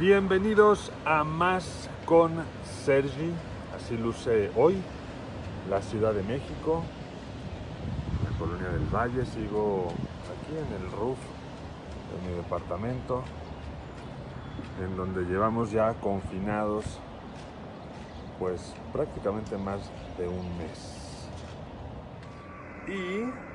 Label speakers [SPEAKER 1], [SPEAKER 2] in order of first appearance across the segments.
[SPEAKER 1] Bienvenidos a Más con Sergi, así luce hoy la Ciudad de México, la Colonia del Valle, sigo aquí en el roof de mi departamento, en donde llevamos ya confinados pues prácticamente más de un mes. Y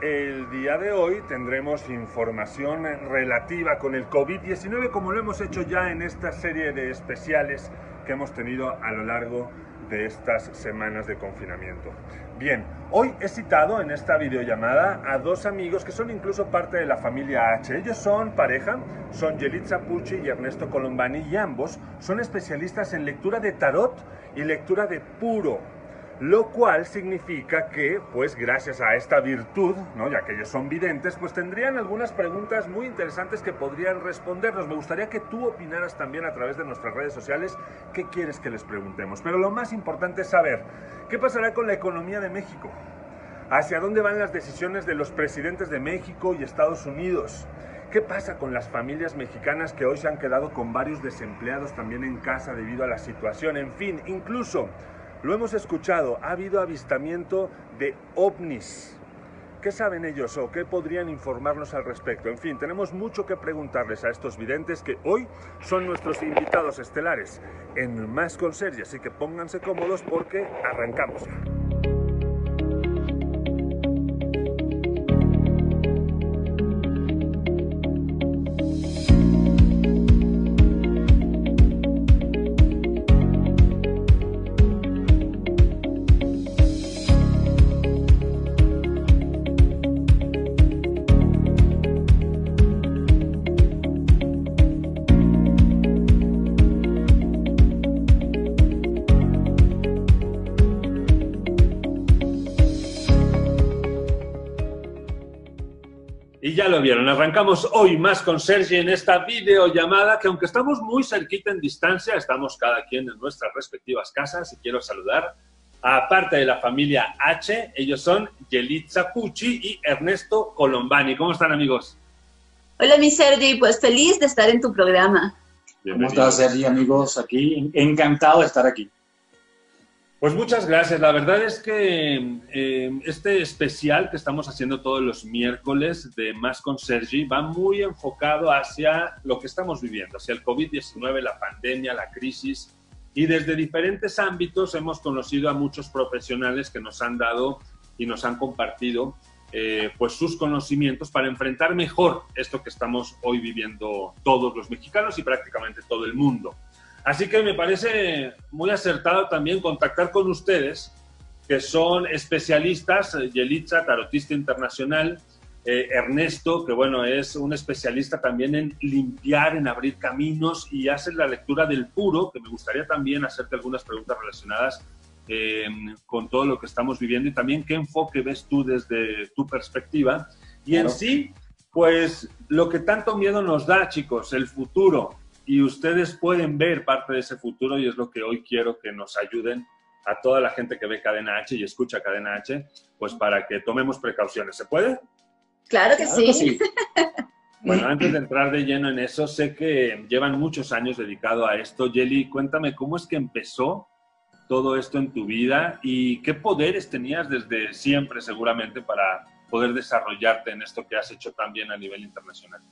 [SPEAKER 1] el día de hoy tendremos información relativa con el COVID-19 como lo hemos hecho ya en esta serie de especiales que hemos tenido a lo largo de estas semanas de confinamiento. Bien, hoy he citado en esta videollamada a dos amigos que son incluso parte de la familia H. Ellos son pareja, son Yelitza Pucci y Ernesto Colombani y ambos son especialistas en lectura de tarot y lectura de puro lo cual significa que, pues gracias a esta virtud, ¿no? ya que ellos son videntes, pues tendrían algunas preguntas muy interesantes que podrían respondernos. Me gustaría que tú opinaras también a través de nuestras redes sociales qué quieres que les preguntemos. Pero lo más importante es saber qué pasará con la economía de México, hacia dónde van las decisiones de los presidentes de México y Estados Unidos. ¿Qué pasa con las familias mexicanas que hoy se han quedado con varios desempleados también en casa debido a la situación? En fin, incluso lo hemos escuchado, ha habido avistamiento de ovnis. ¿Qué saben ellos o qué podrían informarnos al respecto? En fin, tenemos mucho que preguntarles a estos videntes que hoy son nuestros invitados estelares en Más con Sergi, así que pónganse cómodos porque arrancamos lo vieron, arrancamos hoy más con Sergi en esta videollamada que aunque estamos muy cerquita en distancia, estamos cada quien en nuestras respectivas casas y quiero saludar a parte de la familia H, ellos son Yelitza Pucci y Ernesto Colombani. ¿Cómo están amigos?
[SPEAKER 2] Hola mi Sergi, pues feliz de estar en tu programa.
[SPEAKER 3] ¿Cómo estás Sergi amigos? Aquí, encantado de estar aquí.
[SPEAKER 1] Pues muchas gracias. La verdad es que eh, este especial que estamos haciendo todos los miércoles de Más con Sergi va muy enfocado hacia lo que estamos viviendo, hacia el COVID-19, la pandemia, la crisis. Y desde diferentes ámbitos hemos conocido a muchos profesionales que nos han dado y nos han compartido eh, pues sus conocimientos para enfrentar mejor esto que estamos hoy viviendo todos los mexicanos y prácticamente todo el mundo. Así que me parece muy acertado también contactar con ustedes, que son especialistas, eh, Yelitza, tarotista internacional, eh, Ernesto, que bueno, es un especialista también en limpiar, en abrir caminos y hace la lectura del puro, que me gustaría también hacerte algunas preguntas relacionadas em, con todo lo que estamos viviendo y también qué enfoque ves tú desde tu perspectiva. Y en sí, pues lo que tanto miedo nos da, chicos, el futuro, y ustedes pueden ver parte de ese futuro y es lo que hoy quiero que nos ayuden a toda la gente que ve Cadena H y escucha Cadena H, pues para que tomemos precauciones. ¿Se puede?
[SPEAKER 2] Claro que sí.
[SPEAKER 1] Bueno, antes de entrar de lleno en eso, sé que llevan muchos años dedicado a esto. Yeli, cuéntame cómo es que empezó todo esto en tu vida y qué poderes tenías desde siempre seguramente para poder desarrollarte en esto que has hecho también a nivel internacional.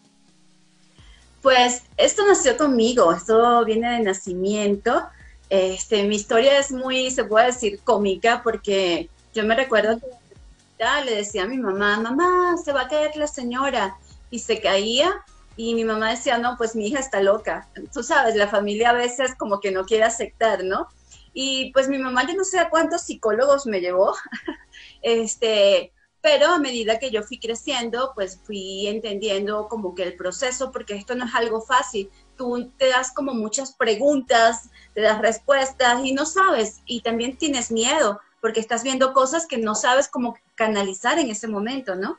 [SPEAKER 2] Pues esto nació conmigo, esto viene de nacimiento. Este, mi historia es muy, se puede decir, cómica porque yo me recuerdo que le decía a mi mamá, mamá, se va a caer la señora. Y se caía y mi mamá decía, no, pues mi hija está loca. Tú sabes, la familia a veces como que no quiere aceptar, ¿no? Y pues mi mamá, yo no sé a cuántos psicólogos me llevó, este, pero a medida que yo fui creciendo, pues fui entendiendo como que el proceso, porque esto no es algo fácil. Tú te das como muchas preguntas, te das respuestas y no sabes, y también tienes miedo, porque estás viendo cosas que no sabes cómo canalizar en ese momento, ¿no?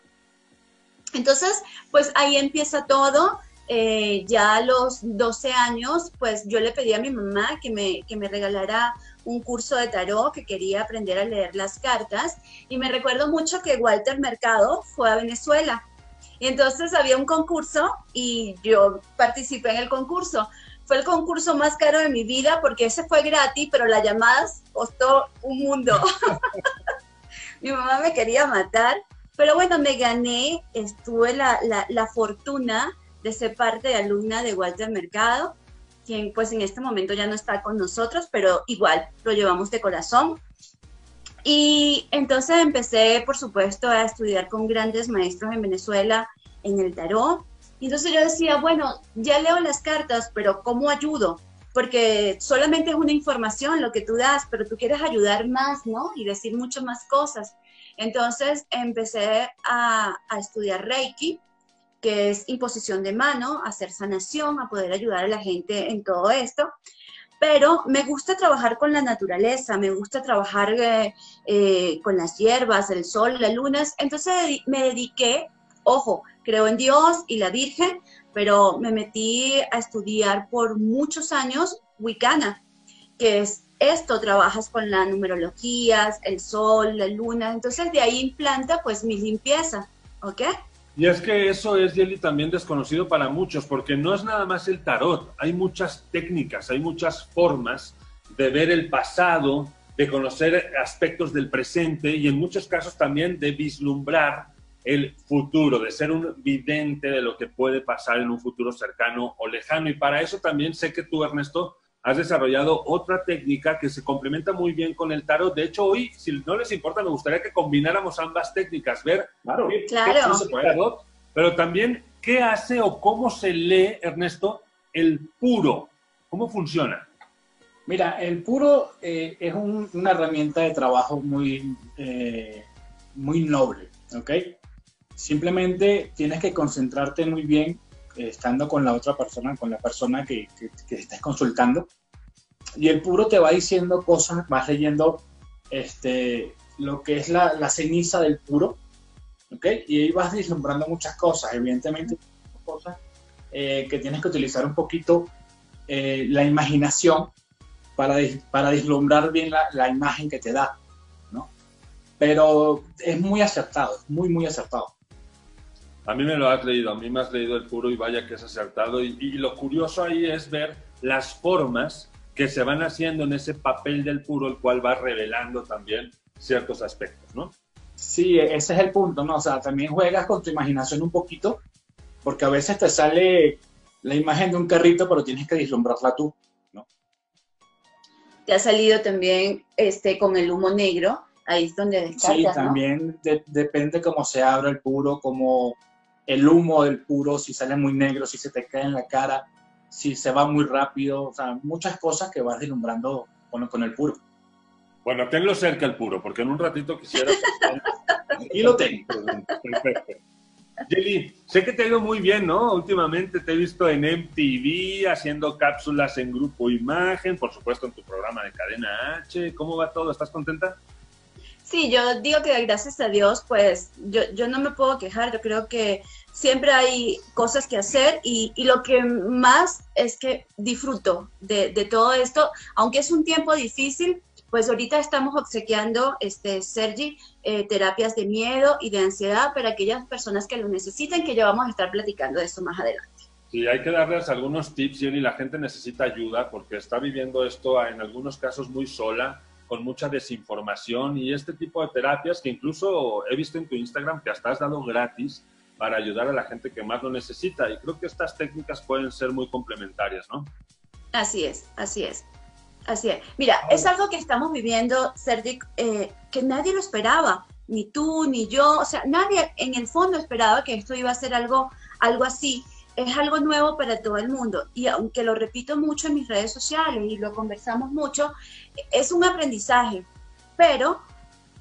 [SPEAKER 2] Entonces, pues ahí empieza todo. Eh, ya a los 12 años, pues yo le pedí a mi mamá que me, que me regalara un curso de tarot, que quería aprender a leer las cartas. Y me recuerdo mucho que Walter Mercado fue a Venezuela Y entonces había un concurso y yo participé en el concurso. Fue el concurso más caro de mi vida porque ese fue gratis, pero las llamadas costó un mundo. mi mamá me quería matar, pero bueno, me gané, estuve la, la, fortuna de ser parte de alumna de Walter Mercado, quien pues en este momento ya no está con nosotros, pero igual lo llevamos de corazón. Y entonces empecé, por supuesto, a estudiar con grandes maestros en Venezuela en el tarot. Y entonces yo decía, bueno, ya leo las cartas, pero ¿cómo ayudo? Porque solamente es una información lo que tú das, pero tú quieres ayudar más, ¿no? Y decir mucho más cosas. Entonces empecé a estudiar Reiki, que es imposición de mano, hacer sanación, a poder ayudar a la gente en todo esto pero me gusta trabajar con la naturaleza, me gusta trabajar eh, eh, con las hierbas, el sol, las lunas. Entonces me dediqué, ojo, creo en Dios y la Virgen, pero me metí a estudiar por muchos años Wicana, que es esto, trabajas con las numerologías, el sol, la luna. Entonces de ahí implanta pues mi limpieza, ¿ok?
[SPEAKER 1] Y es que eso es, Yeli, también desconocido para muchos, porque no es nada más el tarot, hay muchas técnicas, hay muchas formas de ver el pasado, de conocer aspectos del presente y en muchos casos también de vislumbrar el futuro, de ser un vidente de lo que puede pasar en un futuro cercano o lejano. Y para eso también sé que tú, Ernesto, has desarrollado otra técnica que se complementa muy bien con el tarot. De hecho, hoy, si no les importa, me gustaría que combináramos ambas técnicas, ver
[SPEAKER 2] claro, claro.
[SPEAKER 1] pero también qué hace o cómo se lee, Ernesto, el puro. ¿Cómo funciona?
[SPEAKER 3] Mira, el puro eh, es una herramienta de trabajo muy, eh, muy noble, ¿ok? Simplemente tienes que concentrarte muy bien estando con la otra persona, con la persona que, que, estés consultando. Y el puro te va diciendo cosas, vas leyendo este, lo que es la, la ceniza del puro, ¿ok? Y ahí vas vislumbrando muchas cosas, evidentemente, cosas eh, que tienes que utilizar un poquito eh, la imaginación para, para vislumbrar bien la, la, imagen que te da, ¿no? Pero es muy acertado, muy, muy acertado.
[SPEAKER 1] A mí me lo has leído, a mí me has leído el puro y vaya que es acertado. Y, lo curioso ahí es ver las formas que se van haciendo en ese papel del puro, el cual va revelando también ciertos aspectos, ¿no?
[SPEAKER 3] Sí, ese es el punto, ¿no? O sea, también juegas con tu imaginación un poquito, porque a veces te sale la imagen de un carrito, pero tienes que deslumbrarla tú, ¿no?
[SPEAKER 2] Te ha salido también este con el humo negro, ahí es donde descartas,
[SPEAKER 3] Sí, también depende cómo se abra el puro, cómo el humo del puro, si sale muy negro, si se te cae en la cara, si se va muy rápido, o sea, muchas cosas que vas deslumbrando con, con el puro.
[SPEAKER 1] Bueno, tenlo cerca el puro, porque en un ratito quisiera...
[SPEAKER 3] y lo tengo.
[SPEAKER 1] Perfecto. Jelly, sé que te ha ido muy bien, ¿no? Últimamente te he visto en MTV haciendo cápsulas en Grupo Imagen, por supuesto en tu programa de Cadena H. ¿Cómo va todo? ¿Estás contenta?
[SPEAKER 2] Sí, yo digo que gracias a Dios, pues yo, yo no me puedo quejar, yo creo que siempre hay cosas que hacer y, y lo que más es que disfruto de, de, todo esto, aunque es un tiempo difícil, pues ahorita estamos obsequiando, este, Sergi, eh, terapias de miedo y de ansiedad para aquellas personas que lo necesiten, que ya vamos a estar platicando de eso más adelante.
[SPEAKER 1] Sí, hay que darles algunos tips, y la gente necesita ayuda porque está viviendo esto en algunos casos muy sola con mucha desinformación y este tipo de terapias que incluso he visto en tu Instagram que hasta has dado gratis para ayudar a la gente que más lo necesita. Y creo que estas técnicas pueden ser muy complementarias, ¿no?
[SPEAKER 2] Así es, así es. Así es. Mira, es algo que estamos viviendo, Sergi, eh, que nadie lo esperaba, ni tú, ni yo, o sea, nadie en el fondo esperaba que esto iba a ser algo, algo así es algo nuevo para todo el mundo. Y aunque lo repito mucho en mis redes sociales y lo conversamos mucho, es un aprendizaje. Pero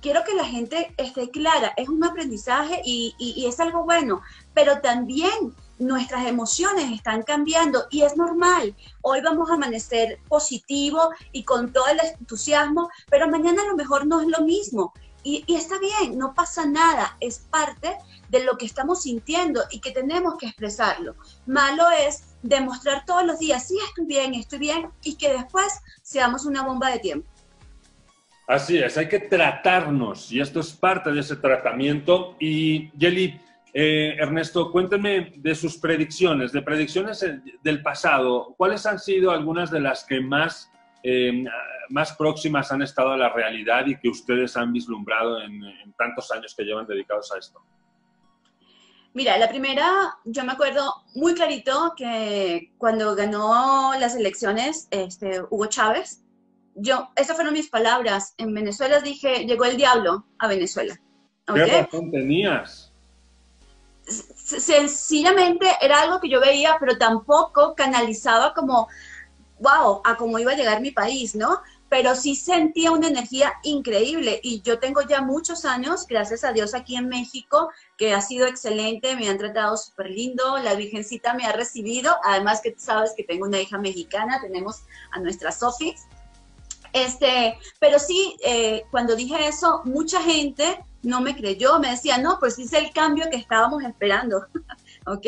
[SPEAKER 2] quiero que la gente esté clara, es un aprendizaje y, y, es algo bueno, pero también nuestras emociones están cambiando y es normal. Hoy vamos a amanecer positivo y con todo el entusiasmo, pero mañana a lo mejor no es lo mismo. Y, está bien, no pasa nada, es parte de lo que estamos sintiendo y que tenemos que expresarlo. Malo es demostrar todos los días, sí, estoy bien, estoy bien, y que después seamos una bomba de tiempo.
[SPEAKER 1] Así es, hay que tratarnos y esto es parte de ese tratamiento. Y Yeli, Eh, Ernesto, cuénteme de sus predicciones, de predicciones eh, del pasado. ¿Cuáles han sido algunas de las que más, eh, más próximas han estado a la realidad y que ustedes han vislumbrado en, tantos años que llevan dedicados a esto?
[SPEAKER 2] Mira, la primera, yo me acuerdo muy clarito que cuando ganó las elecciones este, Hugo Chávez, yo, esas fueron mis palabras. En Venezuela dije, llegó el diablo a Venezuela.
[SPEAKER 1] ¿Qué razón tenías?
[SPEAKER 2] sencillamente era algo que yo veía, pero tampoco canalizaba como, wow, a cómo iba a llegar mi país, ¿no? Pero sí sentía una energía increíble y yo tengo ya muchos años, gracias a Dios, aquí en México, que ha sido excelente, me han tratado súper lindo, la Virgencita me ha recibido, además que tú sabes que tengo una hija mexicana, tenemos a nuestra Sophie. Este, pero sí, eh, cuando dije eso, mucha gente no me creyó, me decía, no, pues es el cambio que estábamos esperando, ¿ok?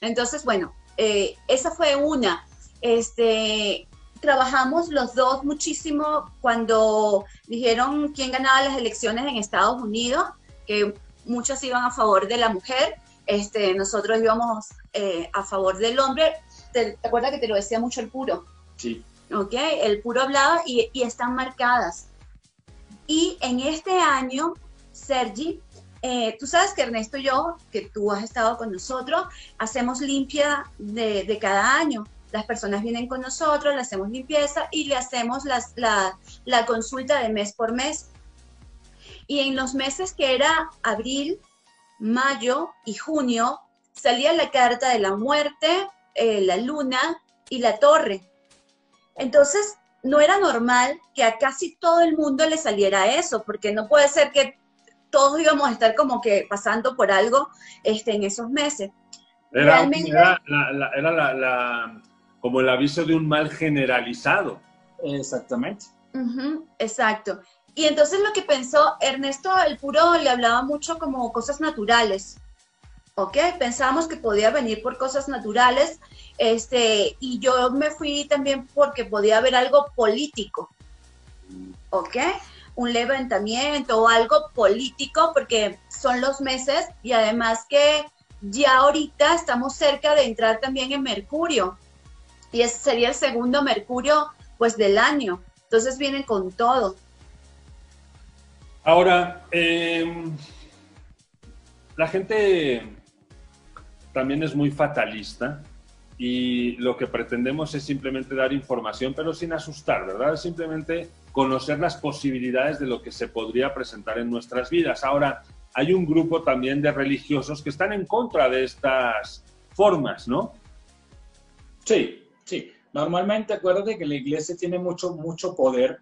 [SPEAKER 2] Entonces, bueno, eh, esa fue una. Este, trabajamos los dos muchísimo cuando dijeron quién ganaba las elecciones en Estados Unidos, que muchas iban a favor de la mujer, este, nosotros íbamos eh, a favor del hombre. ¿Te, acuerdas que te lo decía mucho el puro?
[SPEAKER 3] Sí.
[SPEAKER 2] ¿Ok? El puro hablaba y, y están marcadas. Y en este año Sergi, eh, tú sabes que Ernesto y yo, que tú has estado con nosotros, hacemos limpia de, cada año. Las personas vienen con nosotros, le hacemos limpieza y le hacemos la, consulta de mes por mes. Y en los meses que era abril, mayo y junio, salía la carta de la muerte, eh, la luna y la torre. Entonces, no era normal que a casi todo el mundo le saliera eso, porque no puede ser que todos íbamos a estar como que pasando por algo este, en esos meses.
[SPEAKER 1] Era, la, como el aviso de un mal generalizado.
[SPEAKER 3] Exactamente.
[SPEAKER 2] exacto. Y entonces lo que pensó Ernesto el Puro le hablaba mucho como cosas naturales. ¿Ok? Pensábamos que podía venir por cosas naturales. Este, y yo me fui también porque podía haber algo político. ¿Ok? un levantamiento o algo político, porque son los meses y además que ya ahorita estamos cerca de entrar también en Mercurio y ese sería el segundo Mercurio pues del año. Entonces vienen con todo.
[SPEAKER 1] Ahora, em, la gente también es muy fatalista y lo que pretendemos es simplemente dar información, pero sin asustar, ¿verdad? Simplemente conocer las posibilidades de lo que se podría presentar en nuestras vidas. Ahora, hay un grupo también de religiosos que están en contra de estas formas, ¿no?
[SPEAKER 3] Sí, sí. Normalmente acuérdate que la iglesia tiene mucho, mucho poder,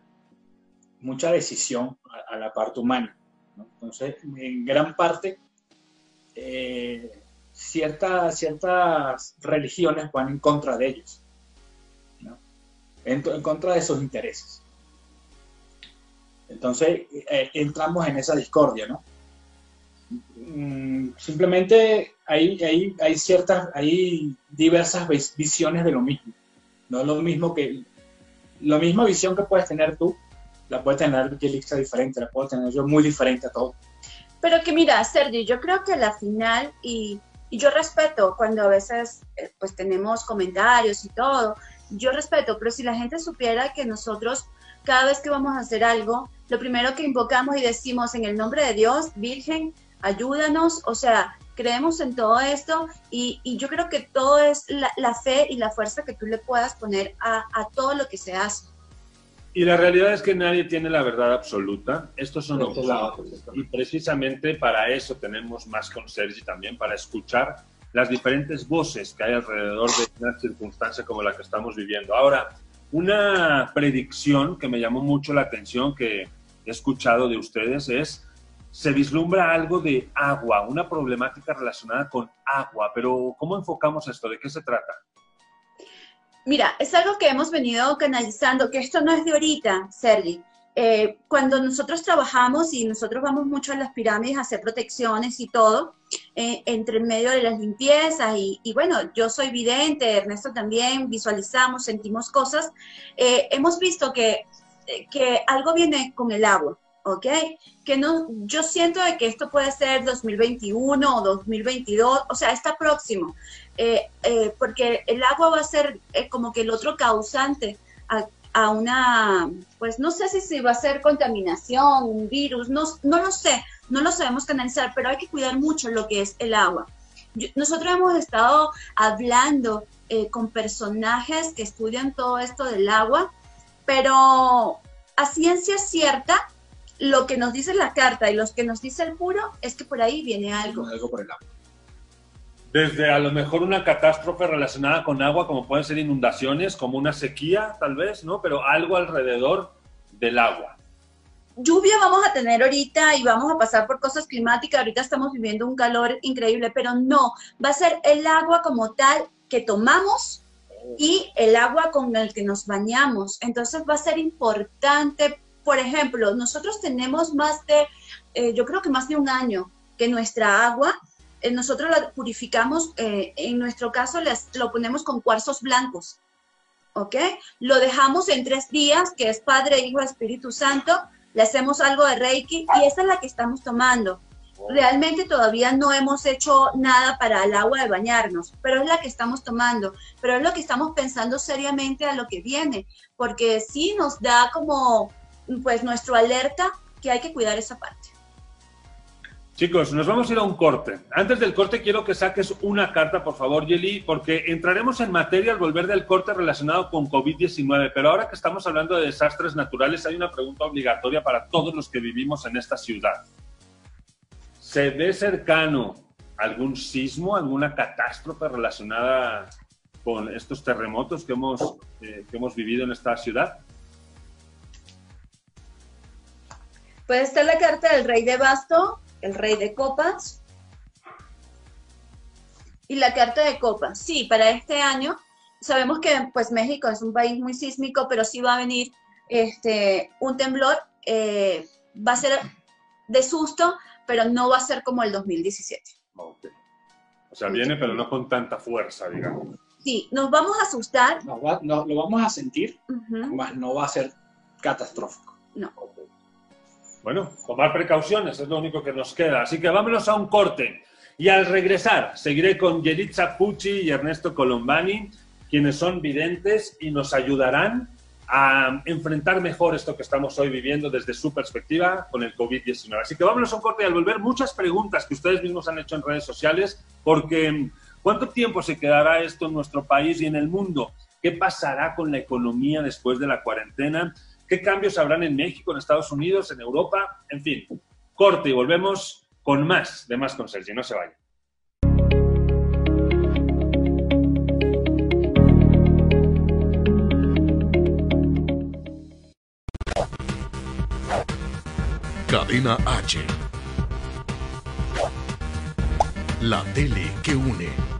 [SPEAKER 3] mucha decisión a, la parte humana. Entonces, en gran parte, eh, ciertas, religiones van en contra de ellos, en, contra de sus intereses. Entonces eh, entramos en esa discordia, ¿no? Mm, simplemente hay, hay, hay, ciertas, hay diversas visiones de lo mismo. No es lo mismo que, la misma visión que puedes tener tú, la puede tener Yelixia diferente, la puedo tener yo muy diferente a todo.
[SPEAKER 2] Pero que mira, Sergio, yo creo que la final, y y yo respeto cuando a veces eh, pues tenemos comentarios y todo, yo respeto, pero si la gente supiera que nosotros cada vez que vamos a hacer algo, lo primero que invocamos y decimos en el nombre de Dios, Virgen, ayúdanos, o sea, creemos en todo esto y, yo creo que todo es la, fe y la fuerza que tú le puedas poner a, a todo lo que se hace.
[SPEAKER 1] Y la realidad es que nadie tiene la verdad absoluta. Estos son opciones. Y precisamente para eso tenemos más con Sergi también, para escuchar las diferentes voces que hay alrededor de una circunstancia como la que estamos viviendo. Ahora, una predicción que me llamó mucho la atención que he escuchado de ustedes es, se vislumbra algo de agua, una problemática relacionada con agua, pero ¿cómo enfocamos esto? ¿De qué se trata?
[SPEAKER 2] Mira, es algo que hemos venido canalizando, que esto no es de ahorita, Sergi. Eh, cuando nosotros trabajamos y nosotros vamos mucho a las pirámides a hacer protecciones y todo, eh, entre medio de las limpiezas y, bueno, yo soy vidente, Ernesto también, visualizamos, sentimos cosas, eh, hemos visto que, que algo viene con el agua, ¿ok? Que no, yo siento de que esto puede ser 2021 o 2022, o sea, está próximo, eh, eh, porque el agua va a ser eh, como que el otro causante a, una, pues no sé si, si va a ser contaminación, un virus, no, no lo sé, no lo sabemos canalizar, pero hay que cuidar mucho lo que es el agua. nosotros hemos estado hablando con personajes que estudian todo esto del agua, pero a ciencia cierta, lo que nos dice la carta y los que nos dice el puro es que por ahí viene algo.
[SPEAKER 3] Algo por el agua.
[SPEAKER 1] Desde a lo mejor una catástrofe relacionada con agua, como pueden ser inundaciones, como una sequía, tal vez, ¿no? Pero algo alrededor del agua.
[SPEAKER 2] Lluvia vamos a tener ahorita y vamos a pasar por cosas climáticas. Ahorita estamos viviendo un calor increíble, pero no, va a ser el agua como tal que tomamos y el agua con el que nos bañamos. Entonces va a ser importante por ejemplo, nosotros tenemos más de, eh, yo creo que más de un año que nuestra agua, eh, nosotros la purificamos, eh, en nuestro caso lo ponemos con cuarzos blancos, ¿ok? Lo dejamos en tres días, que es Padre, Hijo, Espíritu Santo, le hacemos algo de Reiki y esa es la que estamos tomando. Realmente todavía no hemos hecho nada para el agua de bañarnos, pero es la que estamos tomando, pero es lo que estamos pensando seriamente a lo que viene, porque sí nos da como pues nuestro alerta que hay que cuidar esa parte.
[SPEAKER 1] Chicos, nos vamos a ir a un corte. Antes del corte quiero que saques una carta, por favor, Yeli, porque entraremos en materia al volver del corte relacionado con COVID-19. Pero ahora que estamos hablando de desastres naturales, hay una pregunta obligatoria para todos los que vivimos en esta ciudad. ¿Se ve cercano algún sismo, alguna catástrofe relacionada con estos terremotos que hemos, eh, que hemos vivido en esta ciudad?
[SPEAKER 2] Puede estar la carta del rey de basto, el rey de copas y la carta de copas. Sí, para este año sabemos que pues México es un país muy sísmico, pero sí va a venir este, un temblor. Eh, va a ser de susto, pero no va a ser como el 2017.
[SPEAKER 1] O sea, viene, pero no con tanta fuerza, digamos.
[SPEAKER 2] Sí, nos vamos a asustar.
[SPEAKER 3] No, lo vamos a sentir, más no va a ser catastrófico.
[SPEAKER 2] No.
[SPEAKER 1] Bueno, tomar precauciones es lo único que nos queda. Así que vámonos a un corte. Y al regresar, seguiré con Yeritza Pucci y Ernesto Colombani, quienes son videntes y nos ayudarán a enfrentar mejor esto que estamos hoy viviendo desde su perspectiva con el COVID-19. Así que vámonos a un corte y al volver muchas preguntas que ustedes mismos han hecho en redes sociales, porque ¿cuánto tiempo se quedará esto en nuestro país y en el mundo? ¿Qué pasará con la economía después de la cuarentena? ¿Qué cambios habrán en México, en Estados Unidos, en Europa? En fin, corte y volvemos con más de Más con Sergi. No se vayan.
[SPEAKER 4] Cadena H. La tele que une.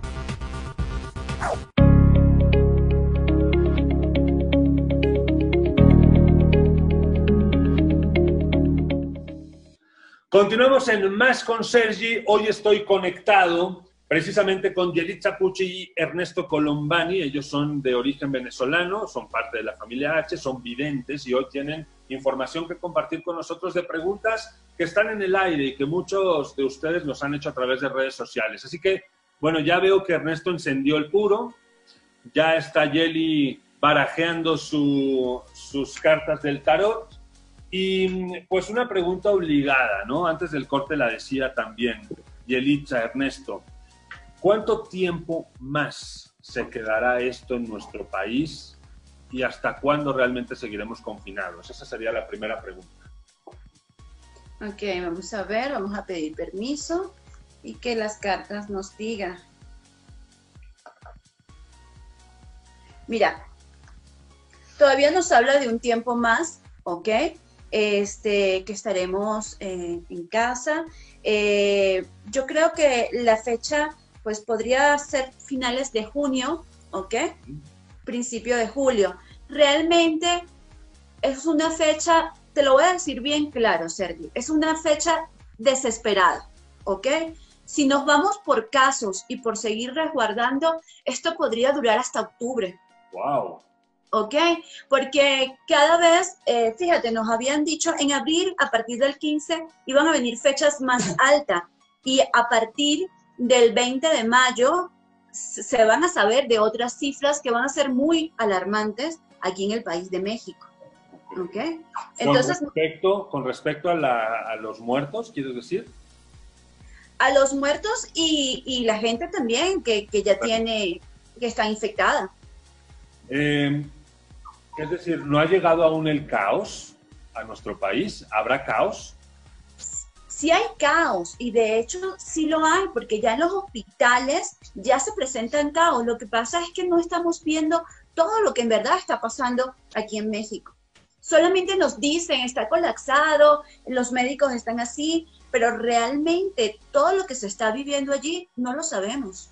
[SPEAKER 1] Continuamos en Más con Sergi. Hoy estoy conectado precisamente con Yelitza Pucci y Ernesto Colombani. Ellos son de origen venezolano, son parte de la familia H, son videntes y hoy tienen información que compartir con nosotros de preguntas que están en el aire y que muchos de ustedes nos han hecho a través de redes sociales. Así que, bueno, ya veo que Ernesto encendió el puro, ya está Yeli barajeando sus cartas del tarot y pues una pregunta obligada, ¿no? Antes del corte la decía también Yelitza Ernesto. ¿Cuánto tiempo más se quedará esto en nuestro país y hasta cuándo realmente seguiremos confinados? Esa sería la primera pregunta.
[SPEAKER 2] Ok, vamos a ver, vamos a pedir permiso y que las cartas nos digan. Mira, todavía nos habla de un tiempo más, ¿ok? Este, que estaremos en casa. Eh, yo creo que la fecha pues podría ser finales de junio, ¿ok? Principio de julio. Realmente es una fecha, te lo voy a decir bien claro, Sergio, es una fecha desesperada, ¿ok? Si nos vamos por casos y por seguir resguardando, esto podría durar hasta octubre.
[SPEAKER 1] ¡Wow!
[SPEAKER 2] ¿Ok? Porque cada vez, eh, fíjate, nos habían dicho en abril, a partir del 15, iban a venir fechas más altas y a partir del 20 de mayo se van a saber de otras cifras que van a ser muy alarmantes aquí en el país de México. ¿Ok?
[SPEAKER 1] Entonces, con respecto, con respecto a, los muertos, ¿quieres decir?
[SPEAKER 2] A los muertos y, la gente también que, ya tiene, que está infectada.
[SPEAKER 1] Eh, es decir, ¿no ha llegado aún el caos a nuestro país? ¿Habrá caos?
[SPEAKER 2] Sí hay caos y de hecho sí lo hay porque ya en los hospitales ya se presentan caos. Lo que pasa es que no estamos viendo todo lo que en verdad está pasando aquí en México. Solamente nos dicen, está colapsado, los médicos están así, pero realmente todo lo que se está viviendo allí no lo sabemos.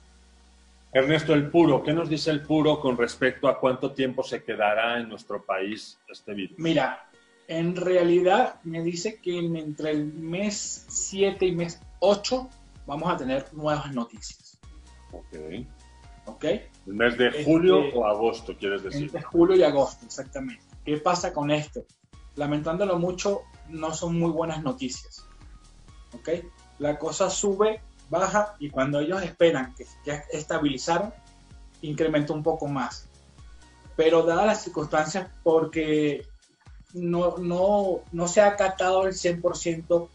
[SPEAKER 1] Ernesto, el puro, ¿qué nos dice el puro con respecto a cuánto tiempo se quedará en nuestro país este virus?
[SPEAKER 3] Mira, en realidad me dice que entre el mes 7 y mes 8 vamos a tener nuevas noticias.
[SPEAKER 1] Ok.
[SPEAKER 3] ¿Ok?
[SPEAKER 1] ¿El mes de julio este, o agosto, quieres decir?
[SPEAKER 3] Entre julio y agosto, exactamente. ¿Qué pasa con esto? Lamentándolo mucho, no son muy buenas noticias. ¿Ok? La cosa sube baja y cuando ellos esperan que ya estabilizaron, incrementa un poco más. Pero dadas las circunstancias, porque no, no, no se ha acatado el 100%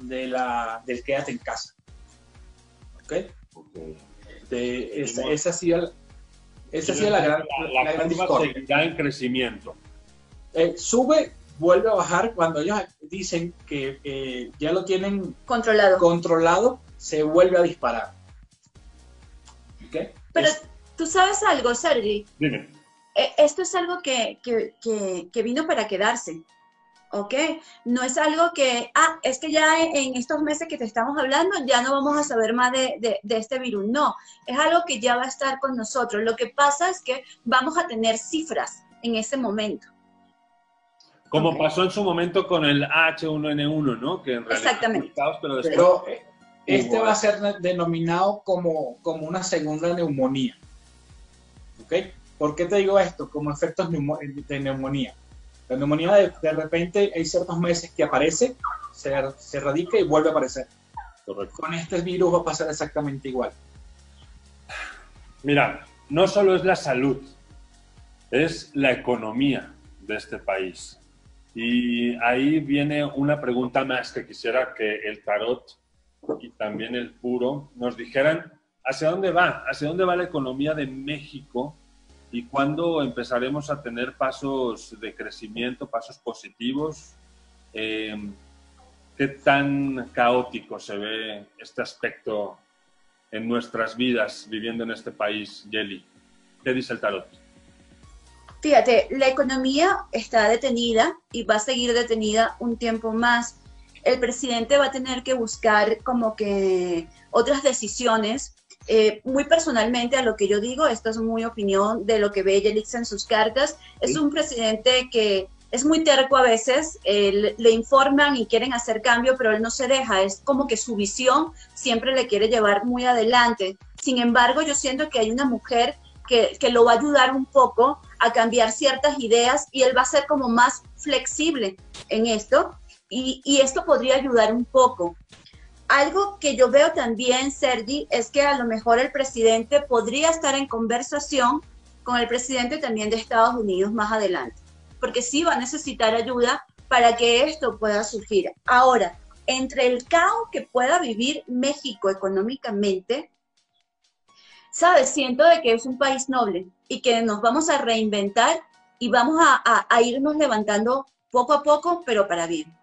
[SPEAKER 3] de la, del quédate en casa. ¿Ok? De, esa, esa, ha sido, esa ha sido la gran,
[SPEAKER 1] la, la, gran en crecimiento.
[SPEAKER 3] Eh, sube vuelve a bajar cuando ellos dicen que ya lo tienen
[SPEAKER 2] controlado.
[SPEAKER 3] controlado, se vuelve a disparar.
[SPEAKER 2] Pero tú sabes algo, Sergi.
[SPEAKER 1] Dime.
[SPEAKER 2] E, esto es algo que, vino para quedarse. ¿ok? No es algo que, ah, es que ya en estos meses que te estamos hablando ya no vamos a saber más de, de, este virus. No, es algo que ya va a estar con nosotros. Lo que pasa es que vamos a tener cifras en ese momento.
[SPEAKER 1] Como pasó en su momento con el H1N1, ¿no?
[SPEAKER 2] Que en realidad Exactamente.
[SPEAKER 3] pero, eh, este va a ser denominado como, como una segunda neumonía. ¿Ok? ¿Por qué te digo esto? Como efectos de neumonía. La neumonía de, de, repente hay ciertos meses que aparece, se, se radica y vuelve a aparecer. Con este virus va a pasar exactamente igual.
[SPEAKER 1] Mira, no solo es la salud, es la economía de este país. Y ahí viene una pregunta más que quisiera que el tarot y también el puro nos dijeran hacia dónde va, hacia dónde va la economía de México y cuándo empezaremos a tener pasos de crecimiento, pasos positivos. Em, ¿Qué tan caótico se ve este aspecto en nuestras vidas viviendo en este país, Yeli? ¿Qué dice el tarot?
[SPEAKER 2] Fíjate, la economía está detenida y va a seguir detenida un tiempo más. El presidente va a tener que buscar como que otras decisiones. Eh, muy personalmente a lo que yo digo, esto es muy opinión de lo que ve Yelix en sus cartas, es un presidente que es muy terco a veces, le informan y quieren hacer cambio, pero él no se deja, es como que su visión siempre le quiere llevar muy adelante. Sin embargo, yo siento que hay una mujer que, que, lo va a ayudar un poco a cambiar ciertas ideas y él va a ser como más flexible en esto y, esto podría ayudar un poco. Algo que yo veo también, Sergi, es que a lo mejor el presidente podría estar en conversación con el presidente también de Estados Unidos más adelante, porque sí va a necesitar ayuda para que esto pueda surgir. Ahora, entre el caos que pueda vivir México económicamente, ¿sabes? Siento de que es un país noble y que nos vamos a reinventar y vamos a, irnos levantando poco a poco, pero para bien.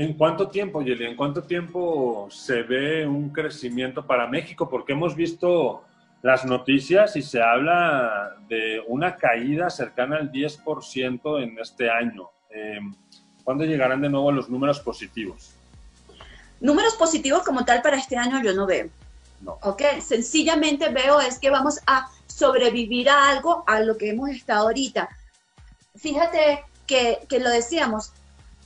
[SPEAKER 1] ¿En cuánto tiempo, Yeli? ¿En cuánto tiempo se ve un crecimiento para México? Porque hemos visto las noticias y se habla de una caída cercana al 10% en este año. Em, ¿Cuándo llegarán de nuevo los números positivos?
[SPEAKER 2] Números positivos como tal para este año yo no veo.
[SPEAKER 1] No.
[SPEAKER 2] Ok, sencillamente veo es que vamos a sobrevivir a algo, a lo que hemos estado ahorita. Fíjate que, que, lo decíamos,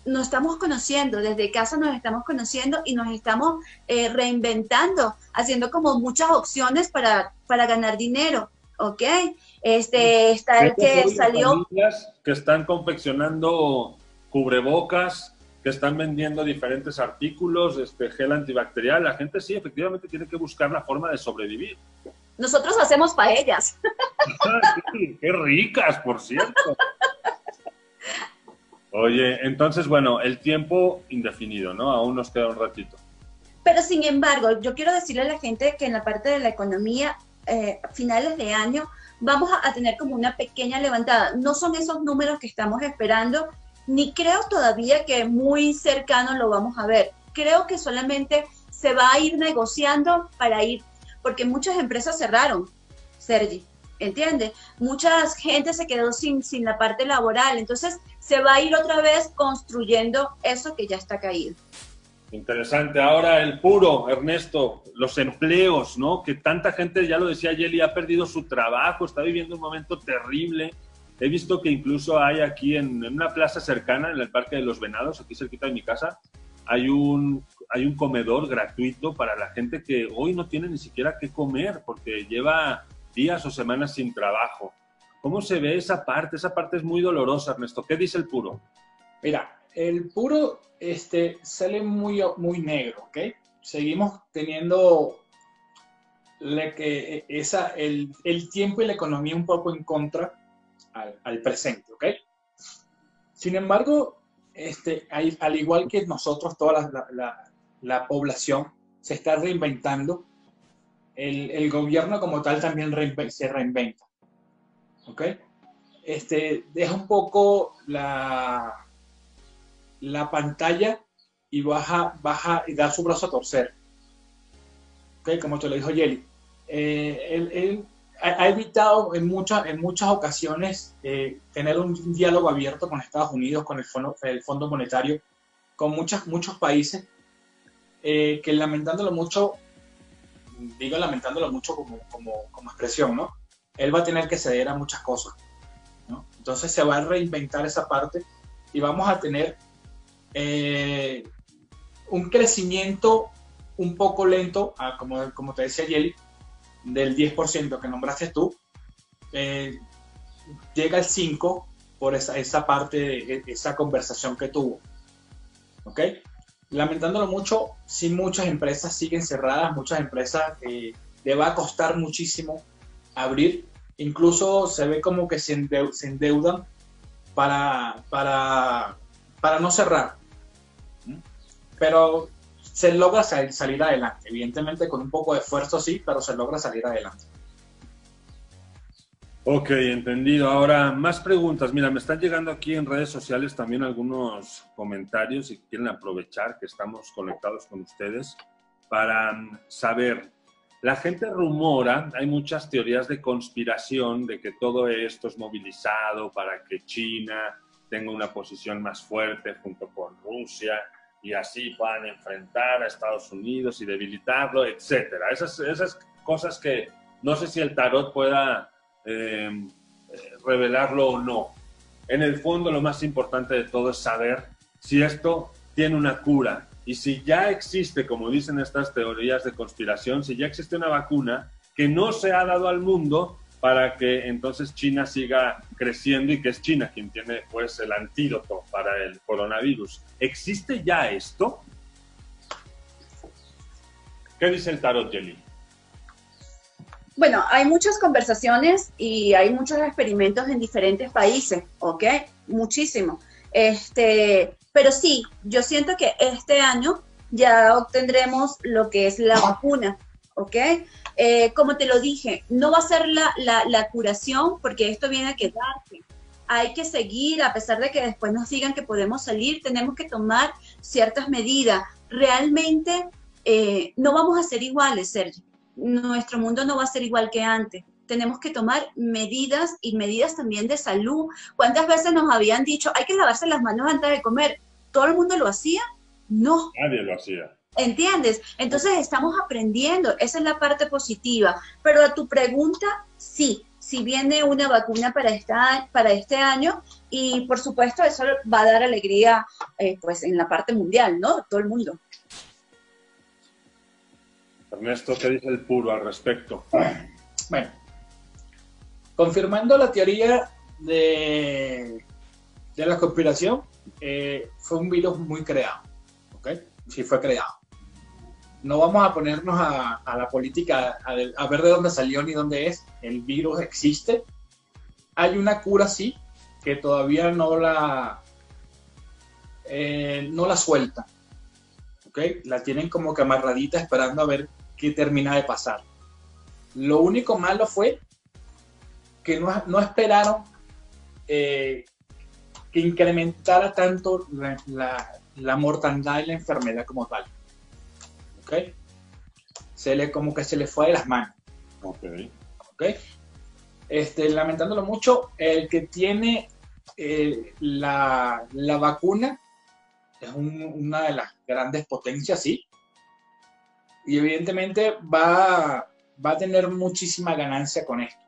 [SPEAKER 2] nos estamos conociendo, desde casa nos estamos conociendo y nos estamos eh, reinventando, haciendo como muchas opciones para, para ganar dinero. ¿ok? Este, está el que salió...
[SPEAKER 1] Que están confeccionando cubrebocas, que están vendiendo diferentes artículos, este gel antibacterial. La gente sí, efectivamente, tiene que buscar la forma de sobrevivir.
[SPEAKER 2] Nosotros hacemos paellas.
[SPEAKER 1] qué ricas, por cierto. Oye, entonces, bueno, el tiempo indefinido, ¿no? Aún nos queda un ratito.
[SPEAKER 2] Pero sin embargo, yo quiero decirle a la gente que en la parte de la economía, eh, finales de año, vamos a, tener como una pequeña levantada. No son esos números que estamos esperando, ni creo todavía que muy cercano lo vamos a ver. Creo que solamente se va a ir negociando para ir, porque muchas empresas cerraron, Sergi, ¿entiendes? Mucha gente se quedó sin, sin la parte laboral, entonces se va a ir otra vez construyendo eso que ya está caído.
[SPEAKER 1] Interesante. Ahora el puro, Ernesto, los empleos, ¿no? Que tanta gente, ya lo decía Yeli, ha perdido su trabajo, está viviendo un momento terrible. He visto que incluso hay aquí en, una plaza cercana, en el Parque de los Venados, aquí cerquita de mi casa, hay un, hay un comedor gratuito para la gente que hoy no tiene ni siquiera qué comer porque lleva días o semanas sin trabajo. ¿Cómo se ve esa parte? Esa parte es muy dolorosa, Ernesto. ¿Qué dice el puro?
[SPEAKER 3] Mira, el puro este, sale muy, muy negro, ¿ok? Seguimos teniendo que, esa, el, tiempo y la economía un poco en contra al, presente, ¿ok? Sin embargo, este, al igual que nosotros, toda la, población se está reinventando, el, gobierno como tal también se reinventa, ¿ok? Este, deja un poco la, la pantalla y baja, baja y da su brazo a torcer. ¿Okay? Como te lo dijo Yeli. Eh, él, ha evitado en, muchas en muchas ocasiones eh, tener un diálogo abierto con Estados Unidos, con el Fondo, el fondo Monetario, con muchas, muchos países, eh, que lamentándolo mucho, digo lamentándolo mucho como, como, como, expresión, ¿no? Él va a tener que ceder a muchas cosas, ¿no? Entonces se va a reinventar esa parte y vamos a tener eh, un crecimiento un poco lento, ah, como, como te decía Yeli, del 10% que nombraste tú, eh, llega al 5% por esa, esa parte, de, esa conversación que tuvo. ¿Ok? Lamentándolo mucho, si muchas empresas siguen cerradas, muchas empresas eh, le va a costar muchísimo abrir. Incluso se ve como que se, endeudan para, para, para no cerrar pero se logra salir adelante. Evidentemente con un poco de esfuerzo sí, pero se logra salir adelante.
[SPEAKER 1] Ok, entendido. Ahora, más preguntas. Mira, me están llegando aquí en redes sociales también algunos comentarios y quieren aprovechar que estamos conectados con ustedes para mm, saber. La gente rumora, hay muchas teorías de conspiración de que todo esto es movilizado para que China tenga una posición más fuerte junto con Rusia y así puedan enfrentar a Estados Unidos y debilitarlo, etcétera. Esas, esas cosas que no sé si el tarot pueda eh, revelarlo o no. En el fondo lo más importante de todo es saber si esto tiene una cura y si ya existe, como dicen estas teorías de conspiración, si ya existe una vacuna que no se ha dado al mundo para que entonces China siga creciendo y que es China quien tiene pues el antídoto para el coronavirus. ¿Existe ya esto? ¿Qué dice el tarot, Jelly?
[SPEAKER 2] Bueno, hay muchas conversaciones y hay muchos experimentos en diferentes países, ¿ok? Muchísimo. Este, pero sí, yo siento que este año ya obtendremos lo que es la vacuna, ¿ok? Eh, como te lo dije, no va a ser la, curación porque esto viene a quedarse. Hay que seguir, a pesar de que después nos digan que podemos salir, tenemos que tomar ciertas medidas. Realmente eh, no vamos a ser iguales, Sergio. Nuestro mundo no va a ser igual que antes. Tenemos que tomar medidas y medidas también de salud. ¿Cuántas veces nos habían dicho, hay que lavarse las manos antes de comer? ¿Todo el mundo lo hacía? No.
[SPEAKER 1] Nadie lo hacía.
[SPEAKER 2] ¿Entiendes? Entonces estamos aprendiendo, esa es la parte positiva. Pero a tu pregunta, sí, si viene una vacuna para, esta, para este año y por supuesto eso va a dar alegría eh, pues en la parte mundial, ¿no? Todo el mundo.
[SPEAKER 1] Ernesto, ¿qué dice el puro al respecto?
[SPEAKER 3] Bueno, confirmando la teoría de, la conspiración, eh, fue un virus muy creado. ¿Ok? Sí, fue creado. No vamos a ponernos a, la política, a ver de dónde salió ni dónde es. El virus existe. Hay una cura, sí, que todavía no la, eh, no la suelta. ¿Ok? La tienen como que amarradita esperando a ver qué termina de pasar. Lo único malo fue que no, no esperaron eh, que incrementara tanto la, la- la mortandad y la enfermedad como tal. ¿Ok? Se le, como que se le fue de las manos.
[SPEAKER 1] Ok.
[SPEAKER 3] ¿ok? Este, lamentándolo mucho, el que tiene eh, la, la vacuna es un- una de las grandes potencias, sí. Y evidentemente va, va a tener muchísima ganancia con esto.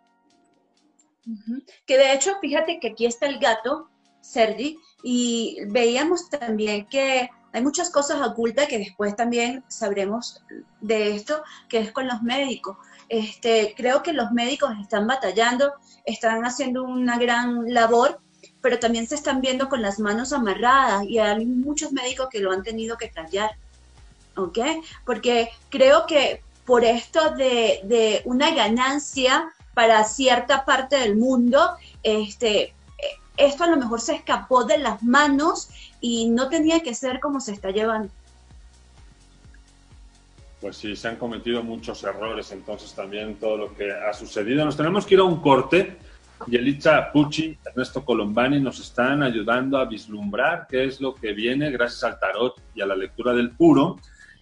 [SPEAKER 2] Que de hecho, fíjate que aquí está el gato, Sergi, y veíamos también que hay muchas cosas ocultas que después también sabremos de esto, que es con los médicos. Este, creo que los médicos están batallando, están haciendo una gran labor, pero también se están viendo con las manos amarradas y hay muchos médicos que lo han tenido que callar. ¿Ok? Porque creo que por esto de, de una ganancia para cierta parte del mundo, este, esto a lo mejor se escapó de las manos y no tenía que ser como se está llevando.
[SPEAKER 1] Pues sí, se han cometido muchos errores, entonces también todo lo que ha sucedido. Nos tenemos que ir a un corte. Yelitza Pucci, Ernesto Colombani nos están ayudando a vislumbrar qué es lo que viene gracias al tarot y a la lectura del puro.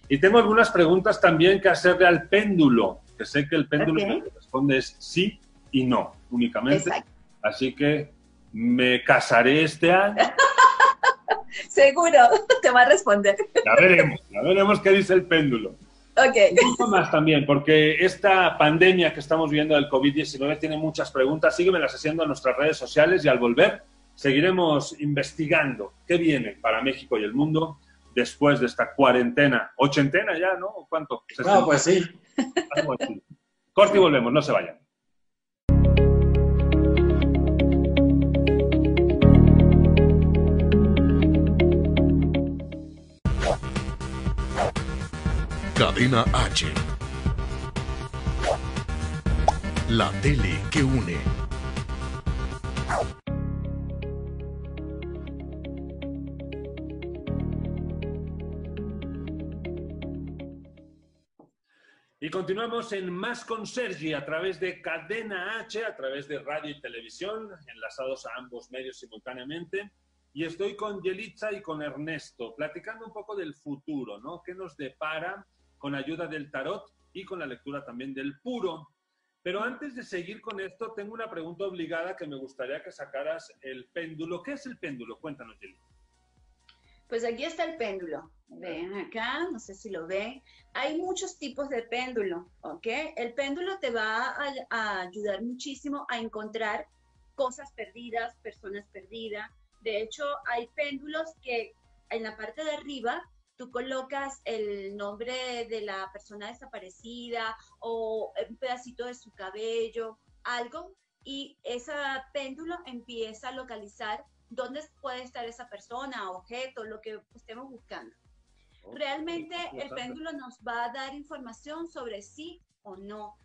[SPEAKER 1] Y tengo algunas preguntas también que hacerle al péndulo, que sé que el péndulo
[SPEAKER 2] Ok.
[SPEAKER 1] lo que responde es sí y no, únicamente.
[SPEAKER 2] Exacto.
[SPEAKER 1] Así que me casaré este año.
[SPEAKER 2] Seguro, te va a responder.
[SPEAKER 1] Ya veremos, ya veremos qué dice el péndulo.
[SPEAKER 2] Ok.
[SPEAKER 1] Un poco más también, porque esta pandemia que estamos viendo del COVID-19 tiene muchas preguntas. Síguemelas haciendo en nuestras redes sociales y al volver seguiremos investigando qué viene para México y el mundo después de esta cuarentena. ¿Ochentena ya, no? ¿O ¿Cuánto?
[SPEAKER 3] No, pues sí.
[SPEAKER 1] Algo así. Corte y volvemos, no se vayan.
[SPEAKER 4] Cadena H. La tele que une.
[SPEAKER 1] Y continuamos en Más con Sergi a través de Cadena H, a través de radio y televisión, enlazados a ambos medios simultáneamente. Y estoy con Yelitza y con Ernesto, platicando un poco del futuro, ¿no? ¿Qué nos depara con ayuda del tarot y con la lectura también del puro? Pero antes de seguir con esto, tengo una pregunta obligada que me gustaría que sacaras el péndulo. ¿Qué es el péndulo? Cuéntanos, Yelitza.
[SPEAKER 2] Pues aquí está el péndulo. Ven acá, no sé si lo ven. Hay muchos tipos de péndulo, ¿ok? El péndulo te va a, a ayudar muchísimo a encontrar cosas perdidas, personas perdidas. De hecho, hay péndulos que en la parte de arriba tú colocas el nombre de la persona desaparecida o un pedacito de su cabello, algo, y ese péndulo empieza a localizar dónde puede estar esa persona, objeto, lo que estemos buscando. Realmente el péndulo nos va a dar información sobre sí o no.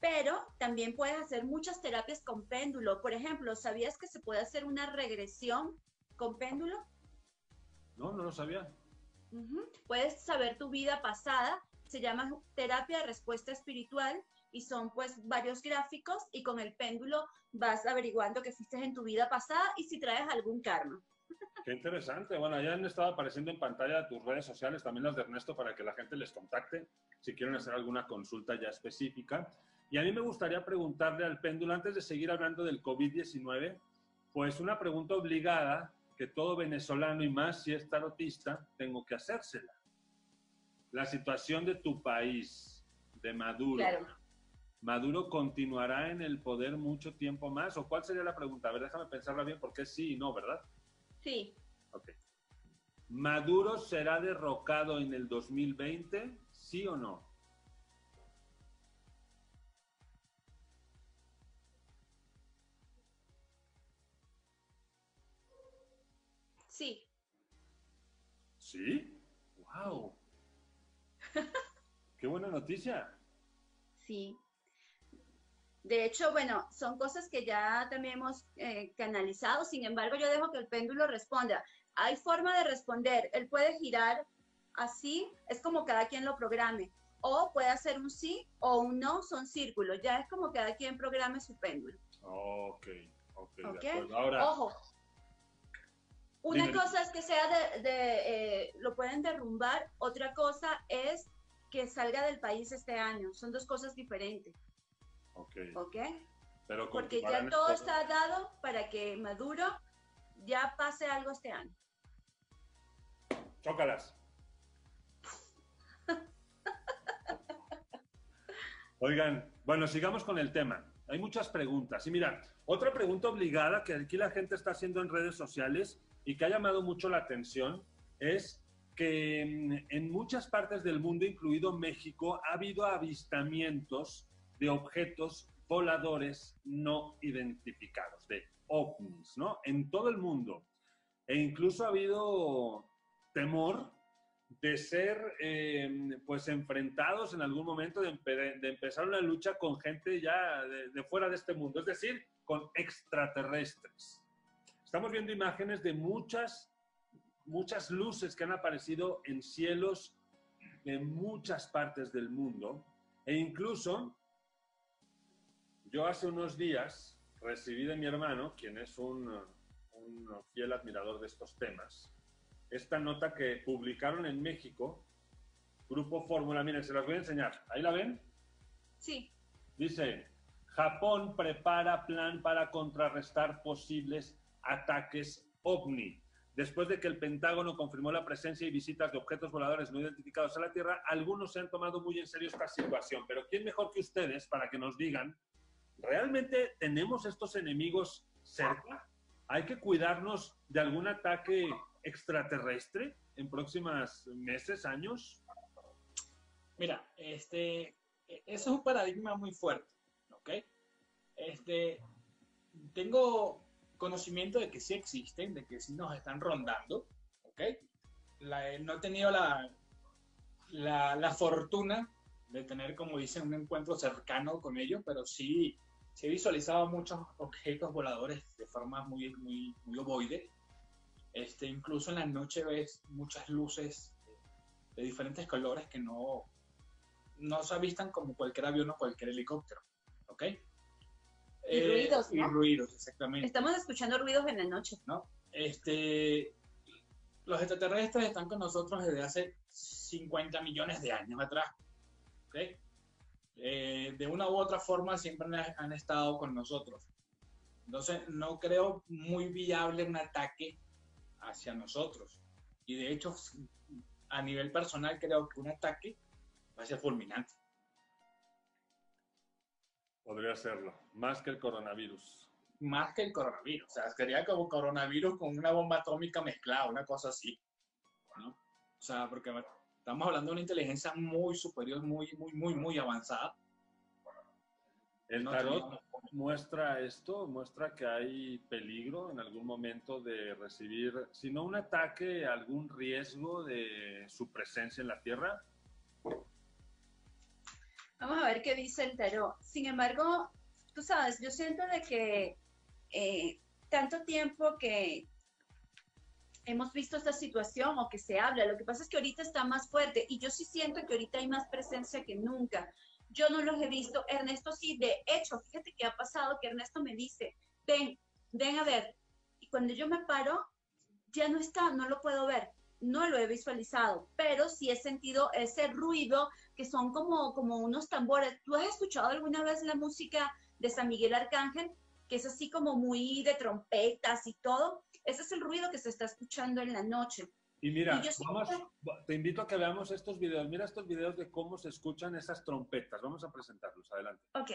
[SPEAKER 2] Pero también puedes hacer muchas terapias con péndulo. Por ejemplo, ¿sabías que se puede hacer una regresión con péndulo?
[SPEAKER 1] No, no lo sabía.
[SPEAKER 2] Puedes saber tu vida pasada. Se llama terapia de respuesta espiritual y son pues varios gráficos y con el péndulo vas averiguando qué fuiste en tu vida pasada y si traes algún karma.
[SPEAKER 1] Qué interesante. Bueno, ya han estado apareciendo en pantalla tus redes sociales, también las de Ernesto, para que la gente les contacte si quieren hacer alguna consulta ya específica. Y a mí me gustaría preguntarle al péndulo, antes de seguir hablando del COVID-19, pues una pregunta obligada que todo venezolano y más si es tarotista, tengo que hacérsela. La situación de tu país, de Maduro.
[SPEAKER 2] Claro.
[SPEAKER 1] ¿Maduro continuará en el poder mucho tiempo más? ¿O cuál sería la pregunta? A ver, déjame pensarla bien porque sí y no, ¿verdad?
[SPEAKER 2] Sí.
[SPEAKER 1] Ok. ¿Maduro será derrocado en el 2020? ¿Sí o no?
[SPEAKER 2] Sí.
[SPEAKER 1] ¿Sí? ¡Wow! ¡Qué buena noticia!
[SPEAKER 2] Sí. De hecho, bueno, son cosas que ya también hemos eh, canalizado, sin embargo, yo dejo que el péndulo responda. Hay forma de responder, él puede girar así, es como cada quien lo programe, o puede hacer un sí o un no, son círculos, ya es como cada quien programe su péndulo.
[SPEAKER 1] Ok, ok, de
[SPEAKER 2] ¿Ok?
[SPEAKER 1] acuerdo. Ahora,
[SPEAKER 2] Ojo. Una
[SPEAKER 1] Dime.
[SPEAKER 2] cosa es que sea de, de, eh, lo pueden derrumbar, otra cosa es que salga del país este año. Son dos cosas diferentes,
[SPEAKER 1] ok,
[SPEAKER 2] ¿ok?
[SPEAKER 1] pero
[SPEAKER 2] Porque ya todo está dado para que Maduro ya pase algo este año.
[SPEAKER 1] Chócalas. Oigan, bueno, sigamos con el tema. Hay muchas preguntas. Y mira, otra pregunta obligada que aquí la gente está haciendo en redes sociales y que ha llamado mucho la atención es que mm, en muchas partes del mundo, incluido México, ha habido avistamientos de objetos voladores no identificados, de ovnis, ¿no? En todo el mundo. E incluso ha habido temor de ser eh, pues enfrentados en algún momento de, empe- de empezar una lucha con gente ya de, de fuera de este mundo, es decir, con extraterrestres. Estamos viendo imágenes de muchas, muchas luces que han aparecido en cielos en muchas partes del mundo e incluso yo hace unos días recibí de mi hermano, quien es un, un fiel admirador de estos temas, esta nota que publicaron en México, Grupo Fórmula, miren, se las voy a enseñar. ¿Ahí la ven?
[SPEAKER 2] Sí,
[SPEAKER 1] Dice, Japón prepara plan para contrarrestar posibles ataques ovni. Después de que el Pentágono confirmó la presencia y visitas de objetos voladores no identificados a la Tierra, algunos se han tomado muy en serio esta situación. Pero ¿quién mejor que ustedes para que nos digan, ¿realmente tenemos estos enemigos cerca? ¿Hay que cuidarnos de algún ataque extraterrestre en próximos meses, años?
[SPEAKER 3] Mira, este, e- eso es un paradigma muy fuerte, ¿ok? Este, tengo conocimiento de que sí existen, de que sí nos están rondando, ¿ok? La- no he tenido la, la, la fortuna de tener, como dicen, un encuentro cercano con ellos, pero sí, sí he visualizado muchos objetos voladores de forma muy, muy, muy ovoide. Este, incluso en la noche ves muchas luces eh, de diferentes colores que no, no se avistan como cualquier avión o cualquier helicóptero, ¿ok?
[SPEAKER 2] Y ruidos,
[SPEAKER 3] Y
[SPEAKER 2] ¿no?
[SPEAKER 3] ruidos, exactamente.
[SPEAKER 2] estamos escuchando ruidos en la noche.
[SPEAKER 3] ¿no? Este, los extraterrestres están con nosotros desde hace 50 millones de años atrás. Eh, de una u otra forma siempre han, estado con nosotros. Entonces no creo muy viable un ataque hacia nosotros. Y de hecho, a nivel personal creo que un ataque va a ser fulminante.
[SPEAKER 1] Podría serlo, más que el coronavirus.
[SPEAKER 3] Más que el coronavirus. O sea, sería como coronavirus con una bomba atómica mezclada, una cosa así. ¿no? O sea, porque estamos hablando de una inteligencia muy superior, muy, muy, muy, muy avanzada.
[SPEAKER 1] El tarot muestra esto, muestra que hay peligro en algún momento de recibir, si no un ataque, algún riesgo de su presencia en la Tierra.
[SPEAKER 2] Vamos a ver qué dice el tarot. Sin embargo, tú sabes, yo siento de que eh, tanto tiempo que hemos visto esta situación o que se habla, lo que pasa es que ahorita está más fuerte y yo sí siento que ahorita hay más presencia que nunca. Yo no los he visto, Ernesto sí, de hecho, fíjate que ha pasado que Ernesto me dice, ven, ven a ver. Y cuando yo me paro, ya no está, no lo puedo ver, no lo he visualizado, pero sí he sentido ese ruido que son como, como unos tambores. ¿Tú has escuchado alguna vez la música de San Miguel Arcángel? Que es así como muy de trompetas y todo. Ese es el ruido que se está escuchando en la noche.
[SPEAKER 1] Y mira,
[SPEAKER 2] Y
[SPEAKER 1] vamos, te invito a que veamos estos videos. Mira estos videos de cómo se escuchan esas trompetas. Vamos a presentarlos. Adelante.
[SPEAKER 2] Ok.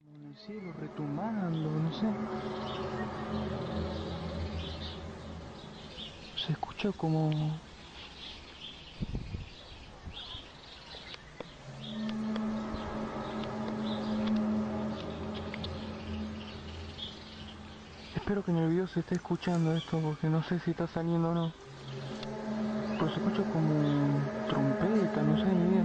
[SPEAKER 5] En el cielo retumbando, no sé. Se escucha como... Espero que en el video se esté escuchando esto porque no sé si está saliendo o no. Pero se escucha como trompeta, no sé ni idea.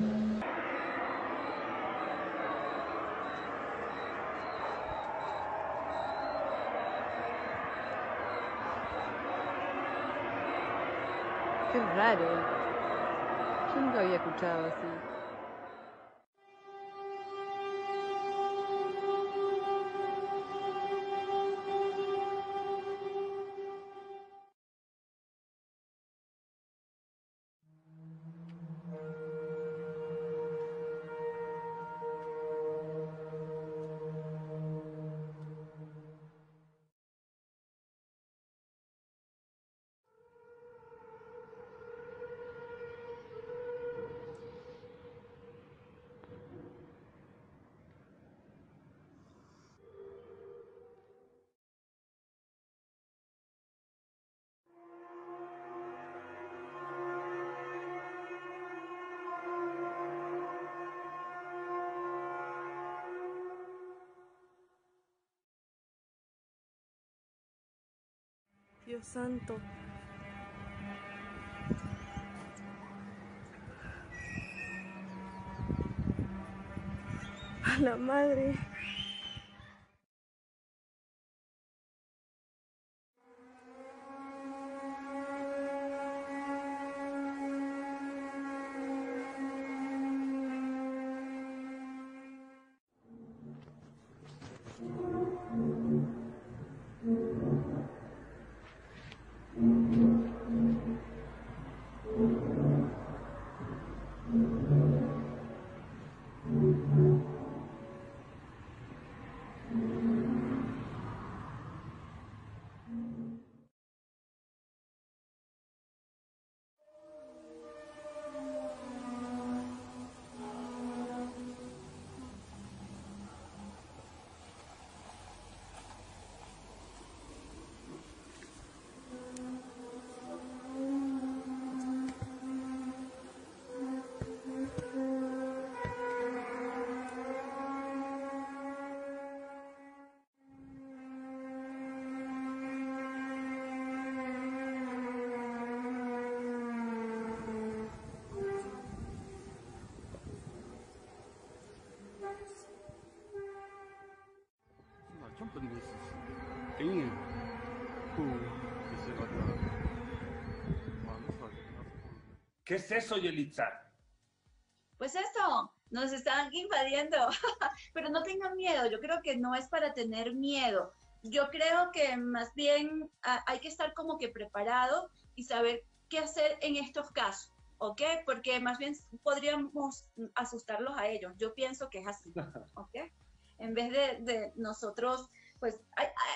[SPEAKER 6] Qué raro. Yo nunca había escuchado así.
[SPEAKER 7] Santo. A la madre.
[SPEAKER 1] ¿Qué es eso, Yelitza?
[SPEAKER 2] Pues esto, nos están invadiendo, pero no tengan miedo, yo creo que no es para tener miedo, yo creo que más bien ah, hay que estar como que preparado y saber qué hacer en estos casos, ¿ok? Porque más bien podríamos asustarlos a ellos, yo pienso que es así, ¿ok? En vez de, de nosotros,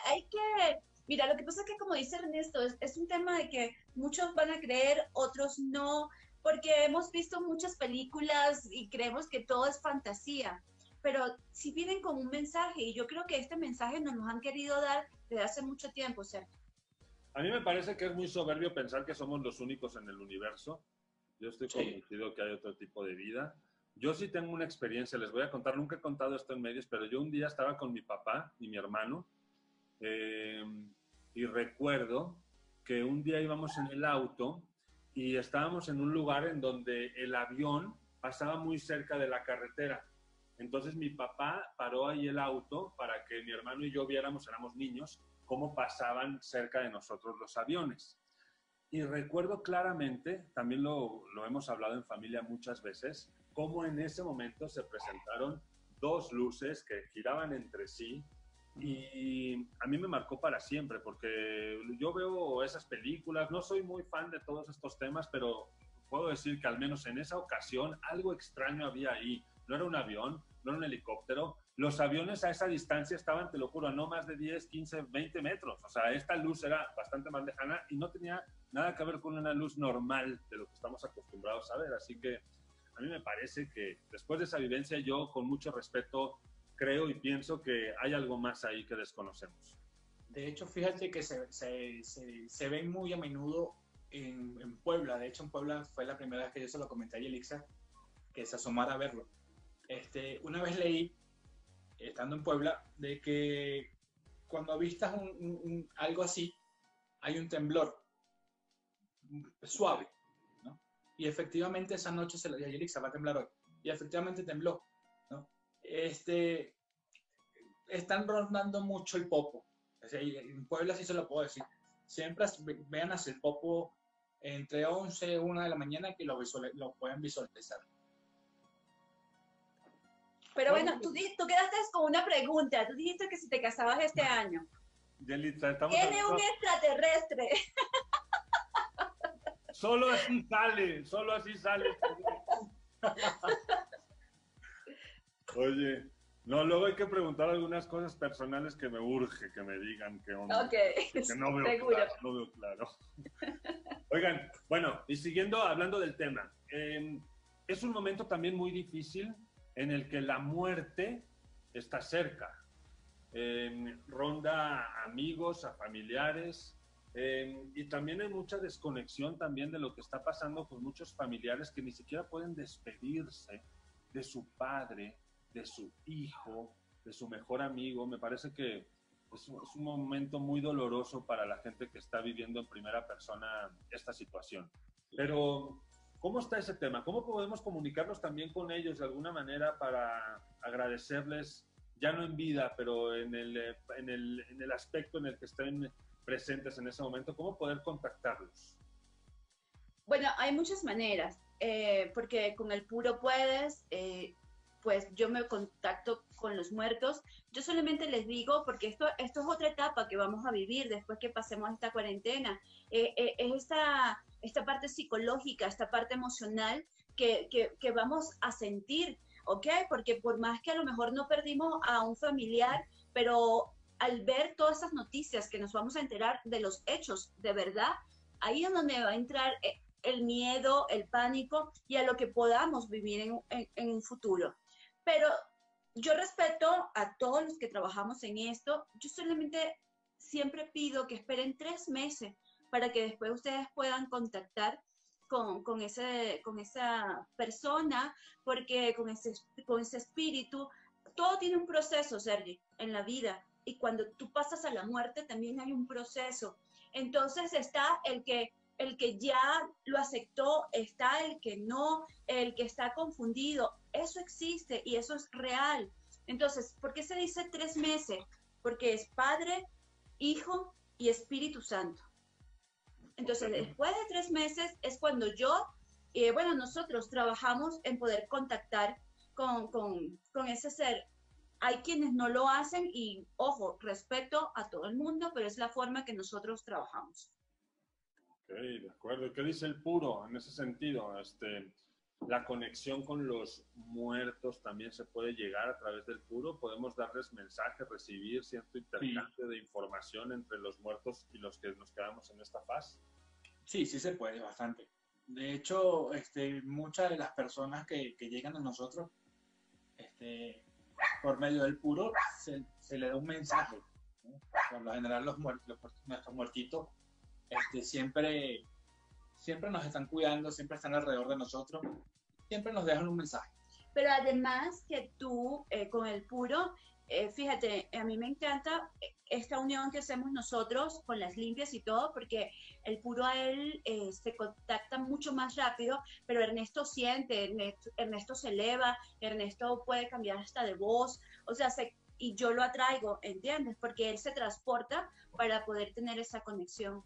[SPEAKER 2] hay, que, mira, lo que pasa es que como dice Ernesto, es, es un tema de que muchos van a creer, otros no, porque hemos visto muchas películas y creemos que todo es fantasía, pero si vienen con un mensaje y yo creo que este mensaje nos lo han querido dar desde hace mucho tiempo, ¿cierto?
[SPEAKER 1] A mí me parece que es muy soberbio pensar que somos los únicos en el universo. Yo estoy
[SPEAKER 3] Sí.
[SPEAKER 1] convencido que hay otro tipo de vida. Yo sí tengo una experiencia, les voy a contar, nunca he contado esto en medios, pero yo un día estaba con mi papá y mi hermano eh, y recuerdo que un día íbamos en el auto y estábamos en un lugar en donde el avión pasaba muy cerca de la carretera. Entonces mi papá paró ahí el auto para que mi hermano y yo viéramos, éramos niños, cómo pasaban cerca de nosotros los aviones. Y recuerdo claramente, también lo, lo hemos hablado en familia muchas veces, cómo en ese momento se presentaron dos luces que giraban entre sí y a mí me marcó para siempre porque yo veo esas películas, no soy muy fan de todos estos temas, pero puedo decir que al menos en esa ocasión algo extraño había ahí. No era un avión, no era un helicóptero. Los aviones a esa distancia estaban, te lo juro, no más de 10, 15, 20 metros. O sea, esta luz era bastante más lejana y no tenía nada que ver con una luz normal de lo que estamos acostumbrados a ver. Así que a mí me parece que después de esa vivencia yo con mucho respeto creo y pienso que hay algo más ahí que desconocemos.
[SPEAKER 3] De hecho, fíjate que se, se, se, se ven muy a menudo en, en, Puebla. De hecho, en Puebla fue la primera vez que yo se lo comenté a Yelixa, que se asomara a verlo. Este, una vez leí, estando en Puebla, de que cuando vistas un- un- un- algo así, hay un temblor suave, ¿no? Y efectivamente esa noche se le dije a Yelixa, va a temblar hoy. Y efectivamente tembló. Este, están rondando mucho el popo. O sea, y en Puebla sí se lo puedo decir. Siempre vean hacia el popo entre 11 y 1 de la mañana que lo, visual- lo pueden visualizar.
[SPEAKER 2] Pero bueno, tú, di- tú quedaste con una pregunta. Tú dijiste que si te casabas este año.
[SPEAKER 1] Yelitza, estamos
[SPEAKER 2] Tiene un extraterrestre.
[SPEAKER 1] Solo así sale, solo así sale. Oye, no, luego hay que preguntar algunas cosas personales que me urge que me digan que onda. Que no veo
[SPEAKER 2] seguro.
[SPEAKER 1] claro, no veo claro. Oigan, bueno, y siguiendo hablando del tema, eh, es un momento también muy difícil en el que la muerte está cerca. Eh, ronda a amigos, a familiares, eh, y también hay mucha desconexión también de lo que está pasando con muchos familiares que ni siquiera pueden despedirse de su padre, de su hijo, de su mejor amigo. Me parece que es un, momento muy doloroso para la gente que está viviendo en primera persona esta situación. Pero, ¿cómo está ese tema? ¿Cómo podemos comunicarnos también con ellos de alguna manera para agradecerles, ya no en vida, pero en el, en el, en el aspecto en el que estén presentes en ese momento? ¿Cómo poder contactarlos?
[SPEAKER 2] Bueno, hay muchas maneras, eh, porque con el puro puedes, eh, pues yo me contacto con los muertos. Yo solamente les digo, porque esto, esto es otra etapa que vamos a vivir después que pasemos esta cuarentena, eh, eh, es esta, esta parte psicológica, esta parte emocional que, que, vamos a sentir, ¿ok? Porque por más que a lo mejor no perdimos a un familiar, pero al ver todas esas noticias que nos vamos a enterar de los hechos de verdad, ahí es donde va a entrar eh, el miedo, el pánico y a lo que podamos vivir en un futuro. Pero yo respeto a todos los que trabajamos en esto. Yo solamente siempre pido que esperen tres meses para que después ustedes puedan contactar con, con ese, con esa persona, porque con ese, con ese espíritu, todo tiene un proceso, Sergi, en la vida. Y cuando tú pasas a la muerte también hay un proceso. Entonces está el que el que ya lo aceptó, está el que no, el que está confundido. Eso existe y eso es real. Entonces, ¿por qué se dice tres meses? Porque es Padre, Hijo y Espíritu Santo. Entonces, después de tres meses es cuando yo, eh, bueno, nosotros trabajamos en poder contactar con, con, con ese ser. Hay quienes no lo hacen y, ojo, respeto a todo el mundo, pero es la forma que nosotros trabajamos.
[SPEAKER 1] Ok, de acuerdo. ¿Qué dice el puro en ese sentido? Este, la conexión con los muertos también se puede llegar a través del puro. Podemos darles mensajes, recibir cierto intercambio de información entre los muertos y los que nos quedamos en esta faz.
[SPEAKER 3] Sí, sí se puede, bastante. De hecho, este, muchas de las personas que, que llegan a nosotros, este, por medio del puro, se, se le da un mensaje. ¿no? Por lo general, los muertos, los nuestros muertitos, este, siempre, siempre nos están cuidando, siempre están alrededor de nosotros, siempre nos dejan un mensaje.
[SPEAKER 2] Pero además que tú eh, con el puro, eh, fíjate, a mí me encanta eh, esta unión que hacemos nosotros con las limpias y todo, porque el puro a él se contacta mucho más rápido, pero Ernesto siente, Ernesto, se eleva, Ernesto puede cambiar hasta de voz, o sea, se- y yo lo atraigo, ¿entiendes? Porque él se transporta para poder tener esa conexión.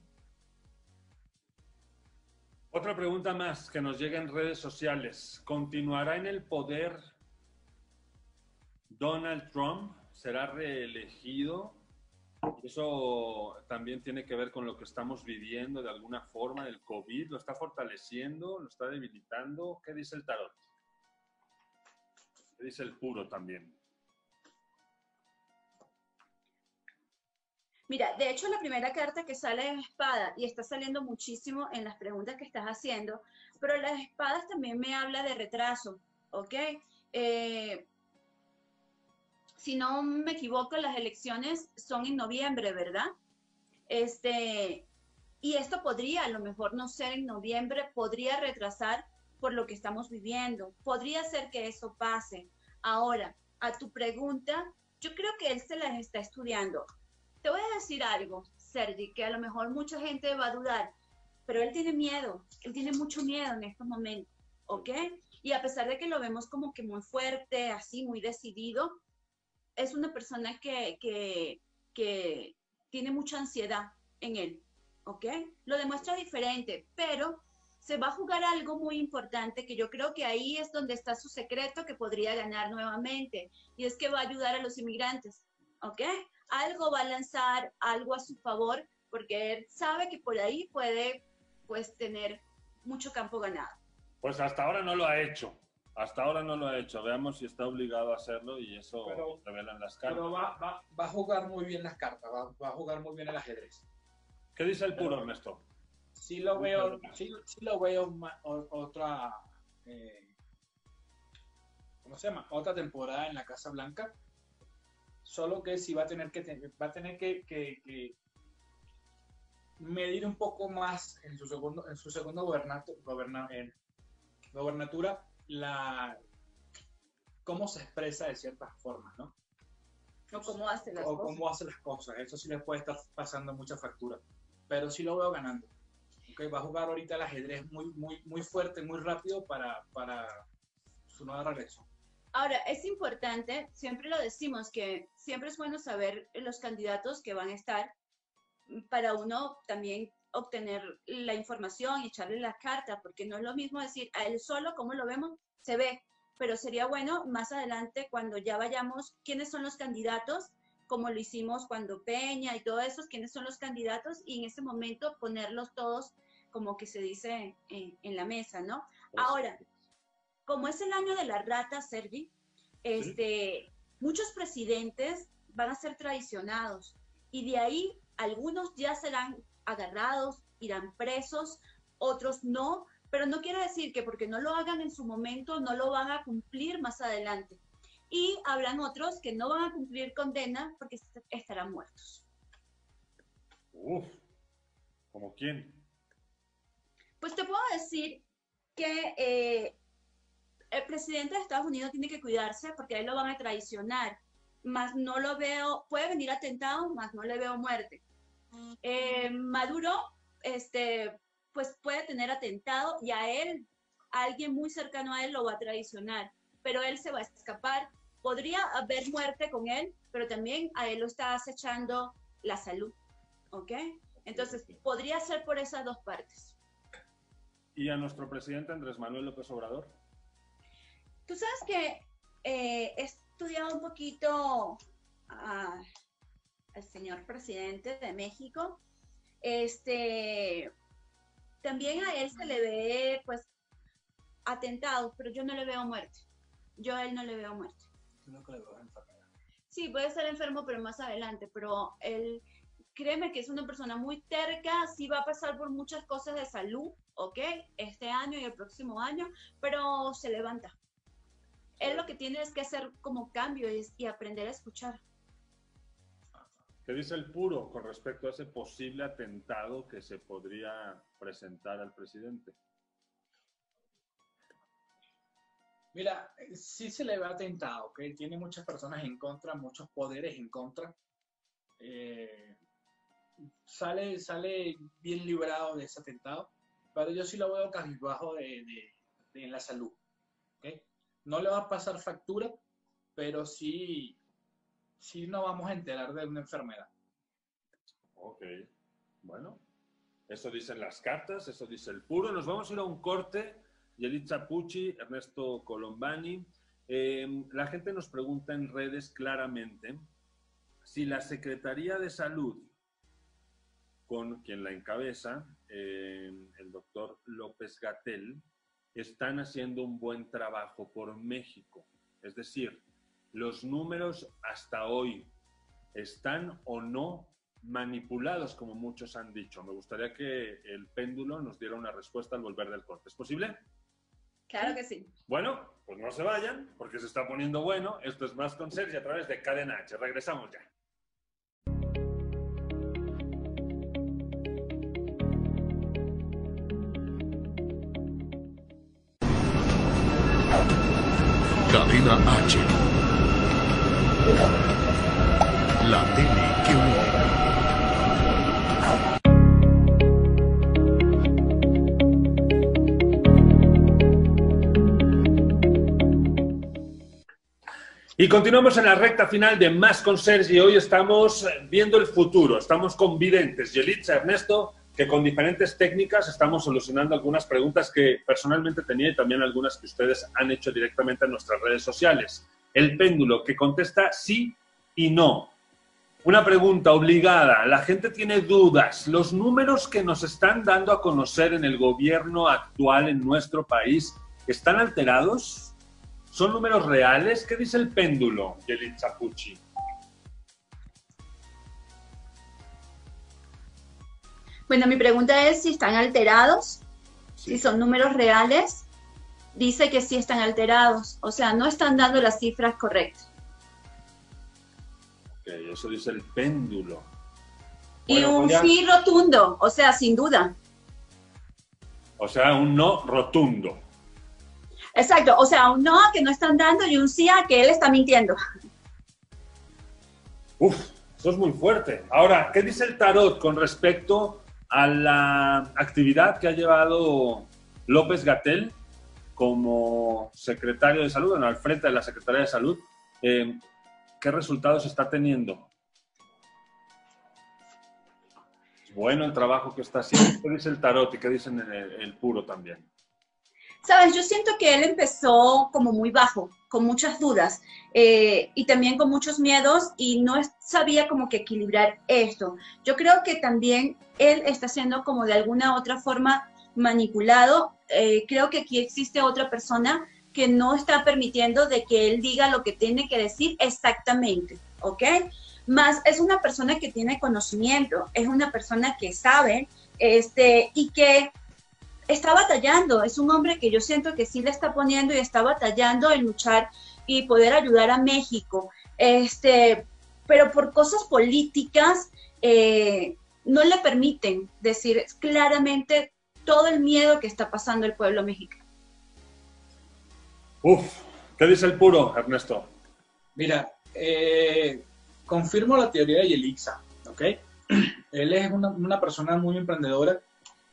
[SPEAKER 1] Otra pregunta más que nos llega en redes sociales. ¿Continuará en el poder Donald Trump? ¿Será reelegido? Eso también tiene que ver con lo que estamos viviendo de alguna forma. ¿El COVID lo está fortaleciendo? ¿Lo está debilitando? ¿Qué dice el tarot? ¿Qué dice el puro también?
[SPEAKER 2] Mira, de hecho la primera carta que sale es espada y está saliendo muchísimo en las preguntas que estás haciendo, pero las espadas también me habla de retraso, ¿ok? Eh, si no me equivoco, las elecciones son en noviembre, ¿verdad? Este, y esto podría a lo mejor no ser en noviembre, podría retrasar por lo que estamos viviendo, podría ser que eso pase. Ahora, a tu pregunta, yo creo que él se las está estudiando Te voy a decir algo, Sergi, que a lo mejor mucha gente va a dudar, pero él tiene miedo, él tiene mucho miedo en estos momentos, ¿ok? Y a pesar de que lo vemos como que muy fuerte, así, muy decidido, es una persona que, que, que tiene mucha ansiedad en él, ¿ok? Lo demuestra diferente, pero se va a jugar algo muy importante que yo creo que ahí es donde está su secreto que podría ganar nuevamente y es que va a ayudar a los inmigrantes, ¿ok? Algo va a lanzar, algo a su favor, porque él sabe que por ahí puede pues tener mucho campo ganado.
[SPEAKER 1] Pues hasta ahora no lo ha hecho. Hasta ahora no lo ha hecho. Veamos si está obligado a hacerlo y eso
[SPEAKER 3] Pero-
[SPEAKER 1] revelan las cartas.
[SPEAKER 3] Pero va, va, va a jugar muy bien las cartas, va, va a jugar muy bien el ajedrez.
[SPEAKER 1] ¿Qué dice el puro, Ernesto?
[SPEAKER 3] Sí lo veo, sí, sí lo veo ma- o- otra, eh, ¿cómo se llama? Otra temporada en la Casa Blanca. Solo que sí va a tener que va a tener que, que- que medir un poco más en su segundo en su segundo gobernato, goberna- en gobernatura la cómo se expresa de ciertas formas, ¿no?
[SPEAKER 2] ¿O cómo hace las
[SPEAKER 3] o
[SPEAKER 2] cosas?
[SPEAKER 3] cómo hace las cosas. Eso sí le puede estar pasando mucha factura. Pero sí lo veo ganando. Ok, Va a jugar ahorita el ajedrez muy, muy, muy fuerte, muy rápido para, para su nueva reelección.
[SPEAKER 2] Ahora, es importante, siempre lo decimos, que siempre es bueno saber los candidatos que van a estar para uno también obtener la información y echarle la carta, porque no es lo mismo decir a él solo, como lo vemos, se ve, pero sería bueno más adelante cuando ya vayamos, quiénes son los candidatos, como lo hicimos cuando Peña y todo eso, quiénes son los candidatos y en ese momento ponerlos todos como que se dice en, en la mesa, ¿no? Ahora, como es el año de la rata, Sergi, este, muchos presidentes van a ser traicionados y de ahí algunos ya serán agarrados, irán presos, otros no, pero no quiere decir que porque no lo hagan en su momento no lo van a cumplir más adelante. Y habrán otros que no van a cumplir condena porque est- estarán muertos.
[SPEAKER 1] Uf, ¿como quién?
[SPEAKER 2] Pues te puedo decir que eh, el presidente de Estados Unidos tiene que cuidarse porque a él lo van a traicionar. Más no lo veo, puede venir atentado, más no le veo muerte. Eh, Maduro, este, pues puede tener atentado y a él, a alguien muy cercano a él lo va a traicionar, pero él se va a escapar. Podría haber muerte con él, pero también a él lo está acechando la salud, ¿ok? Entonces, podría ser por esas dos partes.
[SPEAKER 1] ¿Y a nuestro presidente Andrés Manuel López Obrador?
[SPEAKER 2] Tú sabes que eh, he estudiado un poquito a- al señor presidente de México. Este, también a él se le ve, pues, atentados, pero yo no le veo muerte. Yo a él no le veo muerte.
[SPEAKER 3] Creo que le veo enfermedad.
[SPEAKER 2] Sí, puede estar enfermo, pero más adelante. Pero él, créeme que es una persona muy terca, sí va a pasar por muchas cosas de salud, ¿ok? Este año y el próximo año, pero se levanta. Él lo que tiene es que hacer como cambio y, y aprender a escuchar.
[SPEAKER 1] ¿Qué dice el puro con respecto a ese posible atentado que se podría presentar al presidente?
[SPEAKER 3] Mira, sí se le ve atentado, ¿ok? Tiene muchas personas en contra, muchos poderes en contra. Eh, sale, sale bien librado de ese atentado, pero yo sí lo veo cabizbajo de, de- de- en la salud, ¿ok? No le va a pasar factura, pero sí, sí nos vamos a enterar de una enfermedad.
[SPEAKER 1] Ok, bueno, eso dicen las cartas, eso dice el puro. Nos vamos a ir a un corte. Yelitza Pucci, Ernesto Colombani. Eh, la gente nos pregunta en redes claramente si la Secretaría de Salud, con quien la encabeza, eh, el doctor López Gatel, están haciendo un buen trabajo por México. Es decir, los números hasta hoy están o no manipulados, como muchos han dicho. Me gustaría que el péndulo nos diera una respuesta al volver del corte. ¿Es posible?
[SPEAKER 2] Claro que sí.
[SPEAKER 1] Bueno, pues no se vayan, porque se está poniendo bueno. Esto es más con Sergi a través de Cadena H. Regresamos ya.
[SPEAKER 4] Cadena H. La tele que une.
[SPEAKER 1] Y continuamos en la recta final de Más con Sergi. Hoy estamos viendo el futuro. Estamos con videntes. Yelitza, Ernesto, que con diferentes técnicas estamos solucionando algunas preguntas que personalmente tenía y también algunas que ustedes han hecho directamente en nuestras redes sociales. El péndulo que contesta sí y no. Una pregunta obligada. La gente tiene dudas. ¿Los números que nos están dando a conocer en el gobierno actual en nuestro país están alterados? ¿Son números reales? ¿Qué dice el péndulo, Yelitza Pucci?
[SPEAKER 2] Bueno, mi pregunta es si están alterados, si son números reales. Dice que sí están alterados, o sea, no están dando las cifras correctas.
[SPEAKER 1] Ok, eso dice el péndulo.
[SPEAKER 2] y un
[SPEAKER 1] ya-
[SPEAKER 2] sí rotundo, o sea, sin duda.
[SPEAKER 1] O sea, un no rotundo.
[SPEAKER 2] Exacto, o sea, un no que no están dando y un sí a que él está mintiendo.
[SPEAKER 1] Uf, eso es muy fuerte. Ahora, ¿qué dice el tarot con respecto a la actividad que ha llevado López Gatel como secretario de salud, bueno, al frente de la Secretaría de Salud? Eh, ¿Qué resultados está teniendo? Bueno el trabajo que está haciendo. ¿Qué dice el tarot y qué dicen el, el puro también?
[SPEAKER 2] Sabes, yo siento que él empezó como muy bajo, con muchas dudas eh, y también con muchos miedos y no sabía como que equilibrar esto. Yo creo que también él está siendo como de alguna otra forma manipulado. Eh, creo que aquí existe otra persona que no está permitiendo de que él diga lo que tiene que decir exactamente, ¿ok? Más es una persona que tiene conocimiento, es una persona que sabe, este, y que está batallando, es un hombre que yo siento que sí le está poniendo y está batallando en luchar y poder ayudar a México. Este, pero por cosas políticas eh, no le permiten decir claramente todo el miedo que está pasando el pueblo mexicano.
[SPEAKER 1] Uf, ¿qué dice el puro, Ernesto?
[SPEAKER 3] Mira, eh, confirmo la teoría de Yelixa, ¿ok? Él es una, una persona muy emprendedora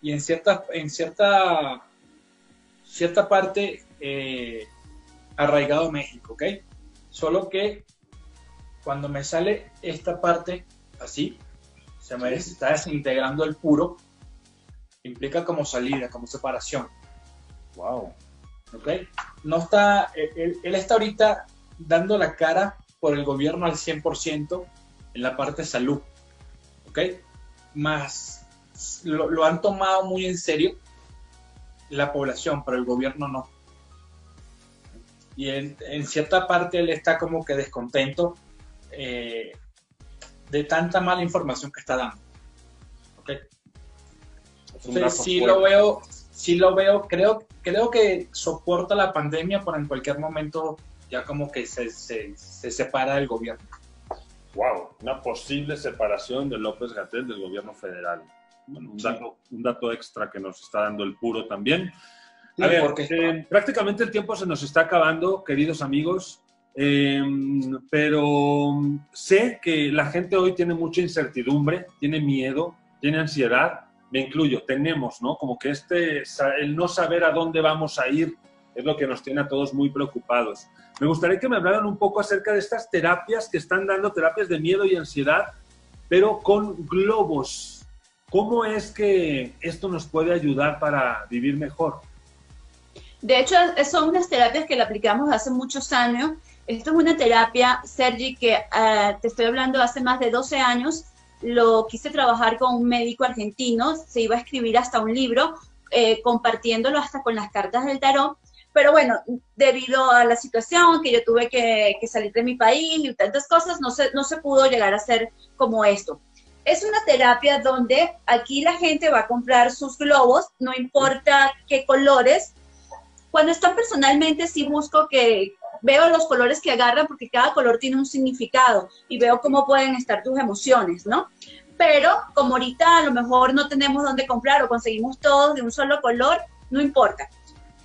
[SPEAKER 3] y en cierta, en cierta, cierta parte eh, arraigado México, ¿ok? Solo que cuando me sale esta parte así, se me está desintegrando el puro, implica como salida, como separación.
[SPEAKER 1] Wow.
[SPEAKER 3] ¿ok? No está, él, él está ahorita dando la cara por el gobierno al 100% en la parte de salud, ¿ok? Más lo, lo han tomado muy en serio la población, pero el gobierno no. Y en, en cierta parte él está como que descontento eh, de tanta mala información que está dando. ¿ok?
[SPEAKER 1] Es un
[SPEAKER 3] Entonces, sí
[SPEAKER 1] fuerte.
[SPEAKER 3] lo veo, sí lo veo, creo, creo que soporta la pandemia, pero en cualquier momento ya como que se, se, se separa del gobierno.
[SPEAKER 1] Wow, una posible separación de López Gatel del gobierno federal. Bueno, un, dato, un dato extra que nos está dando el puro también.
[SPEAKER 3] Sí,
[SPEAKER 1] A ver,
[SPEAKER 3] porque
[SPEAKER 1] eh, prácticamente el tiempo se nos está acabando, queridos amigos, eh, pero sé que la gente hoy tiene mucha incertidumbre, tiene miedo, tiene ansiedad, me incluyo, tenemos, ¿no? Como que este, el no saber a dónde vamos a ir es lo que nos tiene a todos muy preocupados. Me gustaría que me hablaran un poco acerca de estas terapias que están dando, terapias de miedo y ansiedad, pero con globos. ¿Cómo es que esto nos puede ayudar para vivir mejor?
[SPEAKER 2] De hecho, son unas terapias que le aplicamos hace muchos años. Esto es una terapia, Sergi, que eh, te estoy hablando hace más de 12 años. Lo quise trabajar con un médico argentino, se iba a escribir hasta un libro, eh, compartiéndolo hasta con las cartas del tarot. Pero bueno, debido a la situación que yo tuve que, que salir de mi país y tantas cosas, no se, no se pudo llegar a hacer como esto. Es una terapia donde aquí la gente va a comprar sus globos, no importa qué colores, cuando están personalmente sí busco que veo los colores que agarran porque cada color tiene un significado y veo cómo pueden estar tus emociones, ¿no? Pero como ahorita a lo mejor no tenemos dónde comprar o conseguimos todos de un solo color, no importa.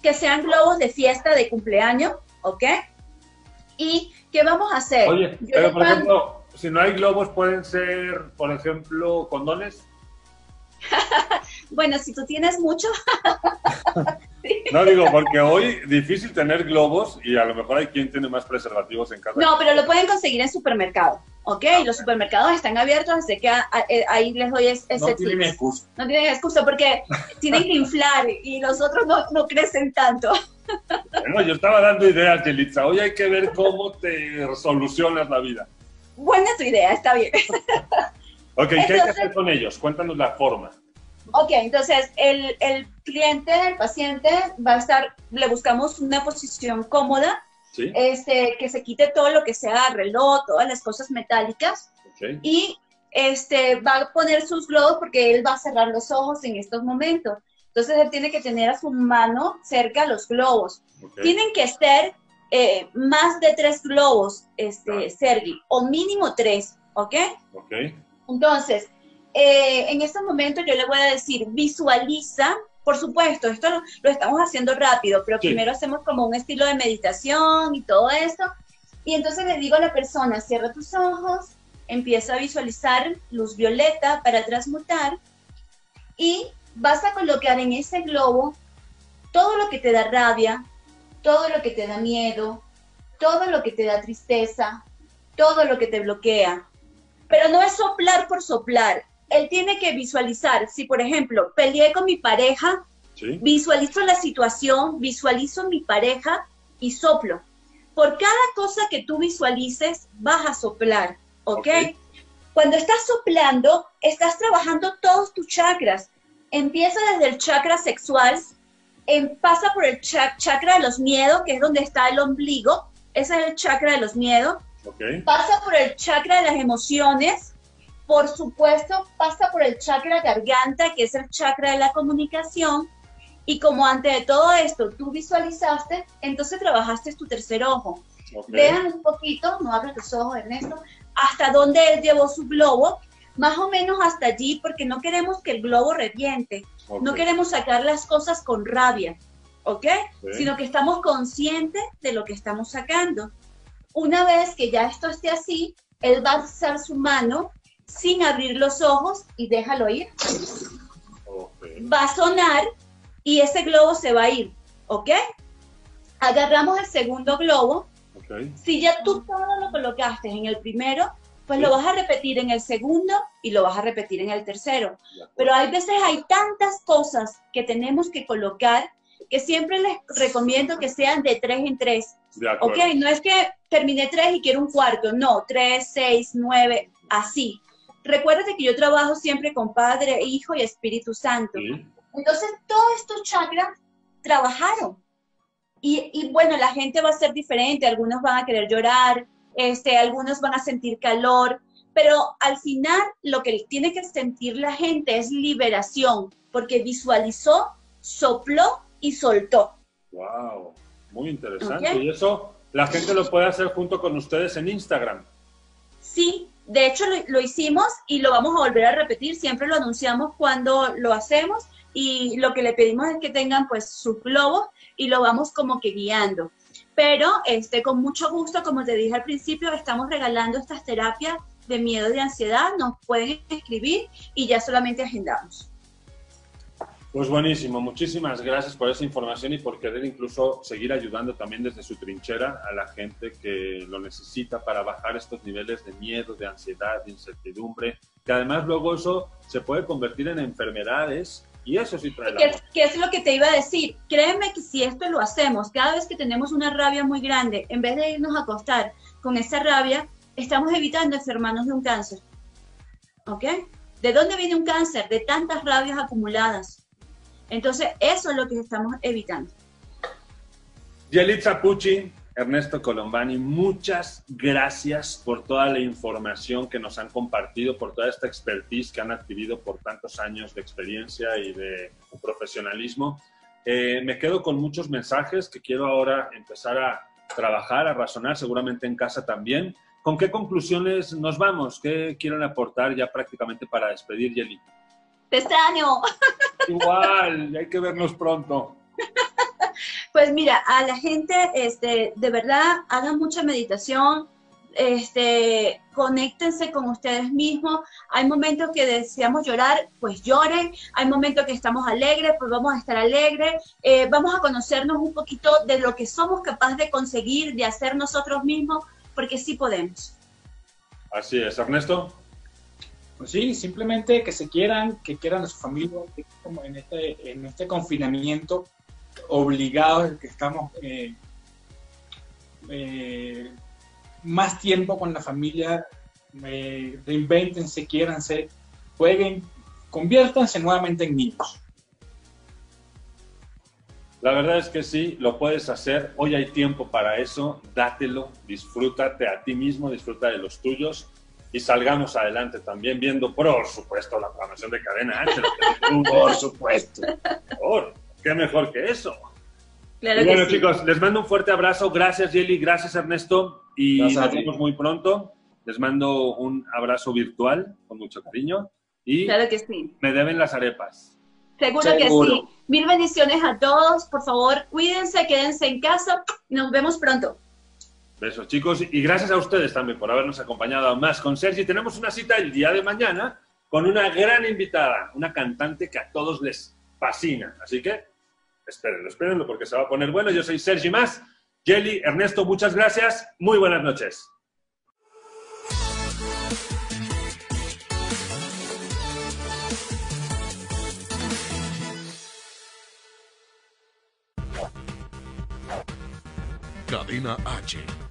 [SPEAKER 2] Que sean globos de fiesta, de cumpleaños, ¿ok? ¿Y qué vamos a hacer?
[SPEAKER 1] Oye,
[SPEAKER 2] Yo
[SPEAKER 1] pero por
[SPEAKER 2] mando-
[SPEAKER 1] ejemplo, si no hay globos, pueden ser, por ejemplo, condones.
[SPEAKER 2] Bueno, si tú tienes mucho,
[SPEAKER 1] No digo, porque hoy difícil tener globos y a lo mejor hay quien tiene más preservativos en casa.
[SPEAKER 2] No, pero lo pueden conseguir en supermercado, ¿ok? Los supermercados están abiertos, así que a- a- eh, ahí les doy es- ese
[SPEAKER 3] No tienen excusa.
[SPEAKER 2] No tienen excusa porque tienen que inflar y los otros no, no crecen tanto.
[SPEAKER 1] Bueno, yo estaba dando ideas, Yelitza. Hoy hay que ver cómo te solucionas la vida.
[SPEAKER 2] Buena tu idea, está bien.
[SPEAKER 1] Ok, ¿qué hay que
[SPEAKER 2] Entonces-
[SPEAKER 1] hacer con ellos? Cuéntanos la forma.
[SPEAKER 2] Ok, entonces el, el cliente, el paciente va a estar, le buscamos una posición cómoda,
[SPEAKER 1] ¿Sí?
[SPEAKER 2] este, que se quite todo lo que sea reloj, todas las cosas metálicas
[SPEAKER 1] Ok.
[SPEAKER 2] y este, va a poner sus globos porque él va a cerrar los ojos en estos momentos. Entonces él tiene que tener a su mano cerca los globos.
[SPEAKER 1] ok.
[SPEAKER 2] Tienen que ser eh, más de tres globos, este,
[SPEAKER 1] Claro.
[SPEAKER 2] Sergi, o mínimo tres, ¿ok?
[SPEAKER 1] Ok.
[SPEAKER 2] Entonces, eh, en este momento yo le voy a decir, visualiza, por supuesto, esto lo, lo estamos haciendo rápido, pero
[SPEAKER 1] Sí.
[SPEAKER 2] primero hacemos como un estilo de meditación y todo esto. Y entonces le digo a la persona, cierra tus ojos, empieza a visualizar luz violeta para transmutar y vas a colocar en ese globo todo lo que te da rabia, todo lo que te da miedo, todo lo que te da tristeza, todo lo que te bloquea. Pero no es soplar por soplar. Él tiene que visualizar, si por ejemplo peleé con mi pareja,
[SPEAKER 1] ¿Sí?
[SPEAKER 2] visualizo la situación, visualizo mi pareja y soplo. Por cada cosa que tú visualices, vas a soplar, ¿ok?
[SPEAKER 1] Ok.
[SPEAKER 2] Cuando estás soplando, estás trabajando todos tus chakras. Empieza desde el chakra sexual, em- pasa por el cha- chakra de los miedos, que es donde está el ombligo, ese es el chakra de los miedos, pasa por el chakra de las emociones, por supuesto, pasa por el chakra garganta, que es el chakra de la comunicación, y como antes de todo esto tú visualizaste, entonces trabajaste tu tercer ojo.
[SPEAKER 1] ok.
[SPEAKER 2] Vean un poquito, no abres los ojos, Ernesto, hasta dónde él llevó su globo, más o menos hasta allí, porque no queremos que el globo reviente, no queremos sacar las cosas con rabia, ¿ok?
[SPEAKER 1] Sí.
[SPEAKER 2] Sino que estamos conscientes de lo que estamos sacando. Una vez que ya esto esté así, él va a alzar su mano sin abrir los ojos y déjalo ir. Va a sonar y ese globo se va a ir, ¿ok? Agarramos el segundo globo.
[SPEAKER 1] Ok.
[SPEAKER 2] Si ya tú todo lo colocaste en el primero, pues
[SPEAKER 1] Sí.
[SPEAKER 2] lo vas a repetir en el segundo y lo vas a repetir en el tercero. Pero hay veces hay tantas cosas que tenemos que colocar que siempre les recomiendo que sean de tres en tres.
[SPEAKER 1] De acuerdo.
[SPEAKER 2] Ok, no es que terminé tres y quiero un cuarto, no, tres, seis, nueve, así. Recuérdate que yo trabajo siempre con Padre, Hijo y Espíritu Santo.
[SPEAKER 1] Sí.
[SPEAKER 2] Entonces, todos estos chakras trabajaron. Y, y bueno, la gente va a ser diferente, algunos van a querer llorar, este, algunos van a sentir calor, pero al final lo que tiene que sentir la gente es liberación, porque visualizó, sopló y soltó.
[SPEAKER 1] Wow. Muy interesante. Y eso la gente lo puede hacer junto con ustedes en Instagram.
[SPEAKER 2] Sí, de hecho lo, lo hicimos y lo vamos a volver a repetir, siempre lo anunciamos cuando lo hacemos y lo que le pedimos es que tengan pues sus globos y lo vamos como que guiando. Pero este, con mucho gusto, como te dije al principio, estamos regalando estas terapias de miedo y de ansiedad, nos pueden escribir y ya solamente agendamos.
[SPEAKER 1] Pues buenísimo, muchísimas gracias por esa información y por querer incluso seguir ayudando también desde su trinchera a la gente que lo necesita para bajar estos niveles de miedo, de ansiedad, de incertidumbre, que además luego eso se puede convertir en enfermedades y eso sí trae
[SPEAKER 2] ¿Qué, qué es lo que te iba a decir? Créeme que si esto lo hacemos, cada vez que tenemos una rabia muy grande, en vez de irnos a acostar con esa rabia, estamos evitando enfermarnos de un cáncer. ¿Ok? ¿De dónde viene un cáncer? De tantas rabias acumuladas. Entonces, eso es lo que estamos evitando.
[SPEAKER 1] Yelitza Pucci, Ernesto Colombani, muchas gracias por toda la información que nos han compartido, por toda esta expertise que han adquirido por tantos años de experiencia y de profesionalismo. Eh, me quedo con muchos mensajes que quiero ahora empezar a trabajar, a razonar, seguramente en casa también. ¿Con qué conclusiones nos vamos? ¿Qué quieren aportar ya prácticamente para despedir, Yeli?
[SPEAKER 2] ¡Te extraño!
[SPEAKER 1] Igual, hay que vernos pronto.
[SPEAKER 2] Pues mira, a la gente, este, de verdad, hagan mucha meditación. este, conéctense con ustedes mismos. Hay momentos que deseamos llorar, pues lloren. Hay momentos que estamos alegres, pues vamos a estar alegres. Eh, vamos a conocernos un poquito de lo que somos capaces de conseguir, de hacer nosotros mismos, porque sí podemos.
[SPEAKER 1] Así es, Ernesto.
[SPEAKER 3] Pues sí, simplemente que se quieran, que quieran a su familia, como en este, en este confinamiento obligados, que estamos eh, eh, más tiempo con la familia, eh, reinventense, quiéranse, jueguen, conviértanse nuevamente en niños.
[SPEAKER 1] La verdad es que sí, lo puedes hacer. Hoy hay tiempo para eso. Dátelo, disfrútate a ti mismo, disfruta de los tuyos y salgamos adelante también viendo, por supuesto, la programación de cadena
[SPEAKER 3] por supuesto.
[SPEAKER 1] Por, ¿Qué mejor que eso?
[SPEAKER 2] Claro
[SPEAKER 1] Y bueno,
[SPEAKER 2] que sí.
[SPEAKER 1] chicos, les mando un fuerte abrazo. Gracias, Jelly. Gracias, Ernesto. Y
[SPEAKER 3] Gracias
[SPEAKER 1] nos vemos muy pronto. Les mando un abrazo virtual con mucho cariño. Y
[SPEAKER 2] Claro que sí.
[SPEAKER 1] me deben las arepas.
[SPEAKER 2] Seguro,
[SPEAKER 3] Seguro.
[SPEAKER 2] que sí. Mil bendiciones a todos. Por favor, cuídense, quédense en casa. y Nos vemos pronto.
[SPEAKER 1] Besos, chicos. Y gracias a ustedes también por habernos acompañado más con Sergi. Tenemos una cita el día de mañana con una gran invitada, una cantante que a todos les fascina. Así que espérenlo, espérenlo porque se va a poner bueno. Yo soy Sergi Más. Jelly, Ernesto, muchas gracias. Muy buenas noches.
[SPEAKER 4] Cadena H.